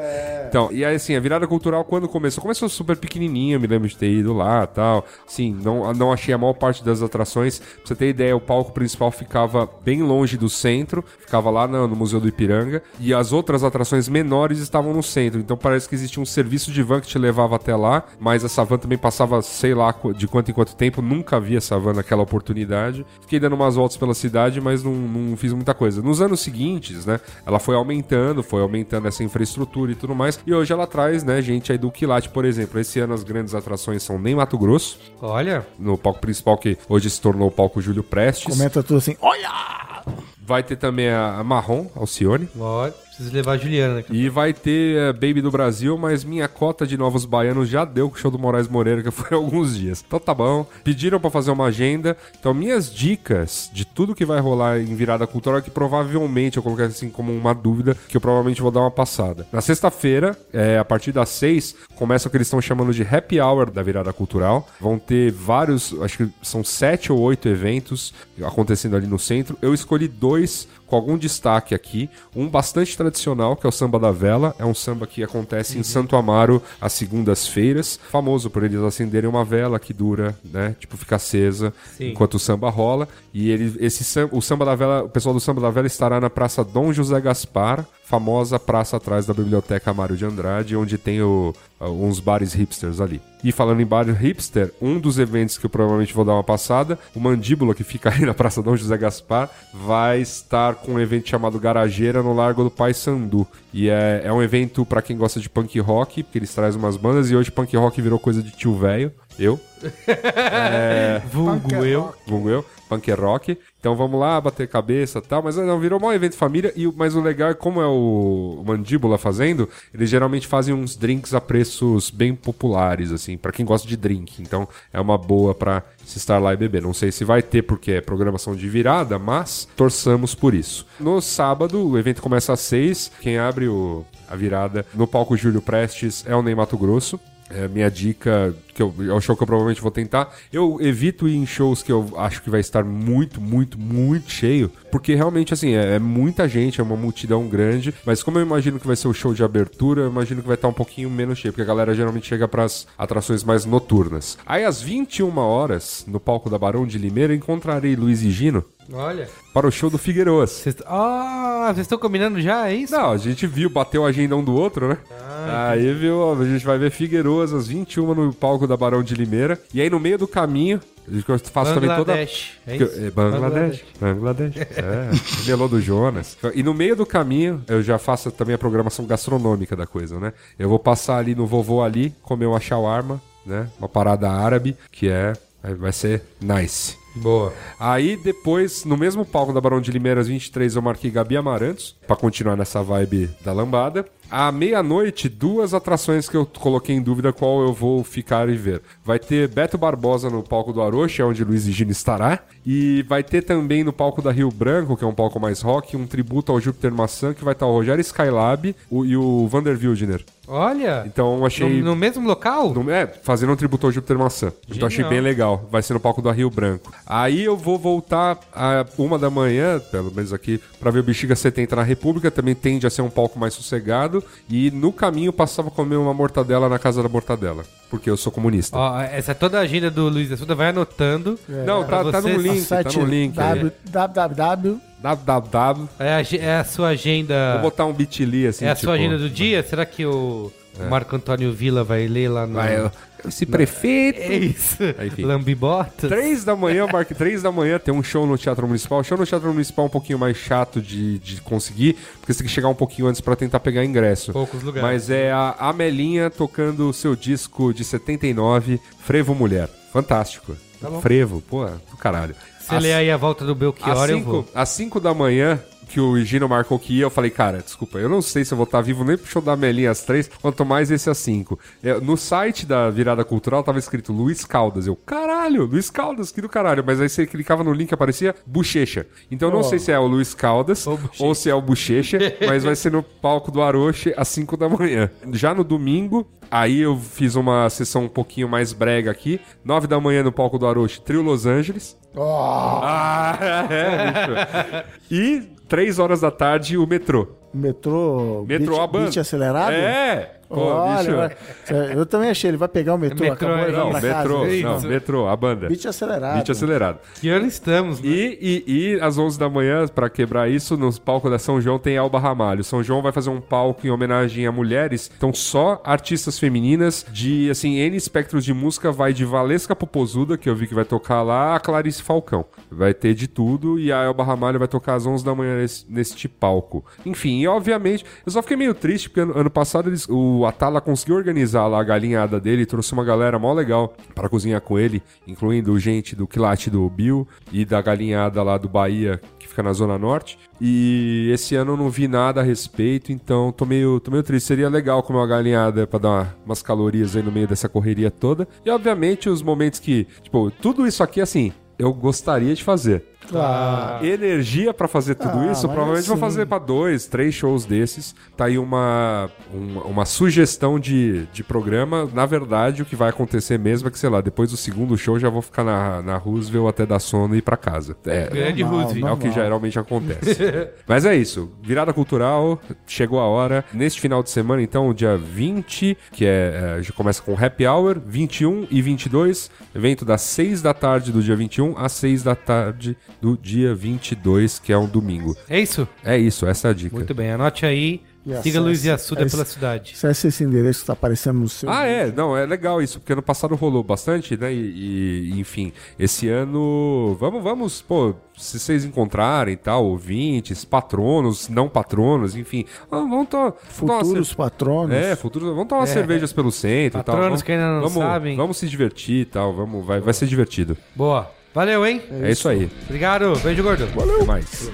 Então, e aí assim, a virada cultural quando começou, começou super pequenininha, me lembro de ter ido lá, tal. Sim, não não achei a maior parte das atrações. Pra você ter ideia, o palco principal ficava bem longe do centro, ficava lá no, no Museu do Ipiranga, e as outras atrações menores estavam no centro. Então parece que existia um serviço de van que te levava até lá, mas essa van também passava, sei lá, de quanto em quanto tempo, nunca vi essa van naquela oportunidade. Fiquei dando umas voltas pela cidade, mas não, não fiz muita coisa. Nos anos seguintes, né, ela foi aumentando, foi aumentando essa infraestrutura e tudo mais, e hoje ela traz, né, gente aí do quilate, por exemplo. Esse ano as grandes atrações são nem Mato Grosso, Olha, no palco principal que hoje se tornou o palco Júlio Prestes. Comenta tudo assim. Olha! Vai ter também a Marrom, Alcione. olha, preciso levar a Juliana, né? E vai ter eh, Baby do Brasil, mas minha cota de novos baianos já deu com o show do Moraes Moreira, que foi há alguns dias. Então tá bom. Pediram pra fazer uma agenda. Então, minhas dicas de tudo que vai rolar em virada cultural, que provavelmente eu coloquei assim como uma dúvida, que eu provavelmente vou dar uma passada. Na sexta-feira, eh, a partir das seis, começa o que eles estão chamando de happy hour da virada cultural. Vão ter vários, acho que são sete ou oito eventos acontecendo ali no centro. Eu escolhi dois com algum destaque aqui. Um bastante tradicional, que é o Samba da Vela. É um samba que acontece em Santo Amaro às segundas-feiras. Famoso por eles acenderem uma vela que dura, né? Tipo, fica acesa Sim. enquanto o samba rola. E ele, esse o Samba da Vela, o pessoal do Samba da Vela estará na Praça Dom José Gaspar, famosa praça atrás da Biblioteca Mário de Andrade, onde tem o- uns bares hipsters ali. E falando em bar hipster, um dos eventos que eu provavelmente vou dar uma passada, o Mandíbula, que fica aí na Praça Dom José Gaspar, vai estar com um evento chamado Garageira no Largo do Pai Sandu. E é, é um evento pra quem gosta de punk rock, porque eles trazem umas bandas, e hoje punk rock virou coisa de tio velho. Eu, Vulgo eu. vulgo eu, punk rock. Então vamos lá, bater cabeça e tal. Mas não, virou um evento família. E, mas o legal é como é o, Mandíbula fazendo, eles geralmente fazem uns drinks a preços bem populares, assim, pra quem gosta de drink. Então é uma boa pra se estar lá e beber. Não sei se vai ter porque é programação de virada, mas torçamos por isso. No sábado, o evento começa às seis. Quem abre o, a virada no palco Júlio Prestes é o Ney Mato Grosso. É, minha dica, que eu, é o show que eu provavelmente vou tentar. Eu evito ir em shows que eu acho que vai estar muito, muito, muito cheio. Porque realmente, assim, é, é muita gente, é uma multidão grande. Mas como eu imagino que vai ser o show de abertura, eu imagino que vai estar um pouquinho menos cheio. Porque a galera geralmente chega pras atrações mais noturnas. Aí às 21 horas, no palco da Barão de Limeira, encontrarei Luiz e Gino Olha. para o show do Figueiroas. Ah, vocês estão combinando já, é isso? Não, a gente viu, bateu a agenda um do outro, né? aí, viu, a gente vai ver Figueiroas às 21 no palco da Barão de Limeira. E aí, no meio do caminho, eu faço também toda... Bangladesh. É isso? é, Bangladesh. Bangladesh. É. Melô do Jonas. E no meio do caminho, eu já faço também a programação gastronômica da coisa, né? Eu vou passar ali no vovô ali, comer uma shawarma, né? Uma parada árabe, que é. Vai ser nice. Boa. Aí depois, no mesmo palco da Barão de Limeira, às 23, eu marquei Gabi Amarantos, pra continuar nessa vibe da lambada. À meia-noite, duas atrações que eu coloquei em dúvida qual eu vou ficar e ver. Vai ter Beto Barbosa no palco do Aroche, onde Luiz e Gino estará. E vai ter também no palco da Rio Branco, que é um palco mais rock, um tributo ao Júpiter Maçã, que vai estar o Rogério Skylab e o Vander Wildner. Olha, Então no, achei. no mesmo local? No- É, fazendo um tributo ao Júpiter Maçã. Então achei Genial. bem legal. Vai ser no palco do Rio Branco. Aí eu vou voltar a uma da manhã, pelo menos aqui, pra ver o Bexiga 70 na República. Também tende a ser um palco mais sossegado. E no caminho passava a comer uma mortadela na casa da mortadela. Porque eu sou comunista. Ó, essa é toda a agenda do Luiz Assuda, vai anotando. Não, tá, tá no link, tá no link. www. Www. É a, é a sua agenda. Vou botar um bit.ly assim, é a tipo... sua agenda do dia? Será que o Marco Antônio Vila vai ler lá no. Vai, eu- esse prefeito... É isso. Enfim. Lambibota? Três da manhã, Mark, três da manhã tem um show no Teatro Municipal. O show no Teatro Municipal é um pouquinho mais chato de, de conseguir, porque você tem que chegar um pouquinho antes pra tentar pegar ingresso. Poucos lugares. Mas é a Amelinha tocando o seu disco de 79, Frevo Mulher. Fantástico. Frevo, pô, do caralho. Você lê aí a volta do Belchior, Às eu 5 vou. às cinco da manhã, que o Gino marcou que ia, eu falei, cara, desculpa, eu não sei se eu vou estar vivo nem pro show da Melinha às três, quanto mais esse às cinco. É, No site da Virada Cultural tava escrito Luiz Caldas. Eu, caralho, Luiz Caldas, que do caralho. Mas aí você clicava no link e aparecia Bochecha. Então eu não sei se é o Luiz Caldas Ou Bochecha. ou se é o Bochecha, mas vai ser no palco do Aroche às 5 da manhã. Já no domingo, aí eu fiz uma sessão um pouquinho mais brega aqui. 9 da manhã no palco do Aroche, Trio Los Angeles. Ah, é, bicho. E 3 horas da tarde, o metrô. Metrô. Metrô, beat, beat acelerado? É! Pô, Olha, bicho. vai- eu também achei. Ele vai pegar o metrô, Metrô, acabou é vai Não, pra metrô, casa. não, Isso. metrô, a banda. Beat acelerado. Beat acelerado. Que ano estamos, né? E, e, e às 11 da manhã, pra quebrar isso, no palco da São João tem Alba Ramalho. São João vai fazer um palco em homenagem a mulheres. Então, só artistas femininas de, assim, N espectros de música. Vai de Valesca Popozuda, que eu vi que vai tocar lá, a Clarice Falcão. Vai ter de tudo. E a Elba Ramalho vai tocar às 11 da manhã nesse, neste palco. Enfim, e obviamente, eu só fiquei meio triste, porque ano, ano passado eles, o Atala conseguiu organizar lá a galinhada dele. Trouxe uma galera mó legal para cozinhar com ele, incluindo gente do quilate do Bill e da galinhada lá do Bahia, que fica na Zona Norte. E esse ano eu não vi nada a respeito, então tô meio, tô meio triste. Seria legal comer uma galinhada pra dar uma- umas calorias aí no meio dessa correria toda. E obviamente os momentos que, tipo, tudo isso aqui assim, eu gostaria de fazer. Claro. Energia pra fazer tudo Ah, isso, provavelmente vou assim- fazer pra dois, três shows desses. Tá aí uma, uma, uma sugestão de, de programa. Na verdade, o que vai acontecer mesmo é que, sei lá, depois do segundo show já vou ficar na, na Roosevelt até dar sono e ir pra casa. É, Grande Normal, Roosevelt. é o que geralmente acontece. Mas é isso. Virada cultural, chegou a hora. Neste final de semana, então, dia 20, que é, é, já começa com Happy Hour, 21 e 22. Evento das 6 da tarde do dia 21 às 6 da tarde do dia 22, que é um domingo. É isso? É isso, essa é a dica. Muito bem, anote aí. E Siga acesse- Luiz Assuda é pela cidade. Se é esse endereço que tá aparecendo no seu. Ah, é, não, é legal isso, porque ano passado rolou bastante, né? E, e, enfim, esse ano, vamos, vamos, pô, se vocês encontrarem tal, ouvintes, patronos, não patronos, enfim, vamos, vamos to- tomar uma Futuros cer- patronos. É, futuros, vamos tomar cervejas pelo centro e tal. Patronos que ainda não vamos, sabem. Vamos se divertir e tal, vamos, vai, vai ser divertido. Boa. Valeu, hein? É, isso aí. Obrigado. Beijo, gordo. Valeu. Até mais.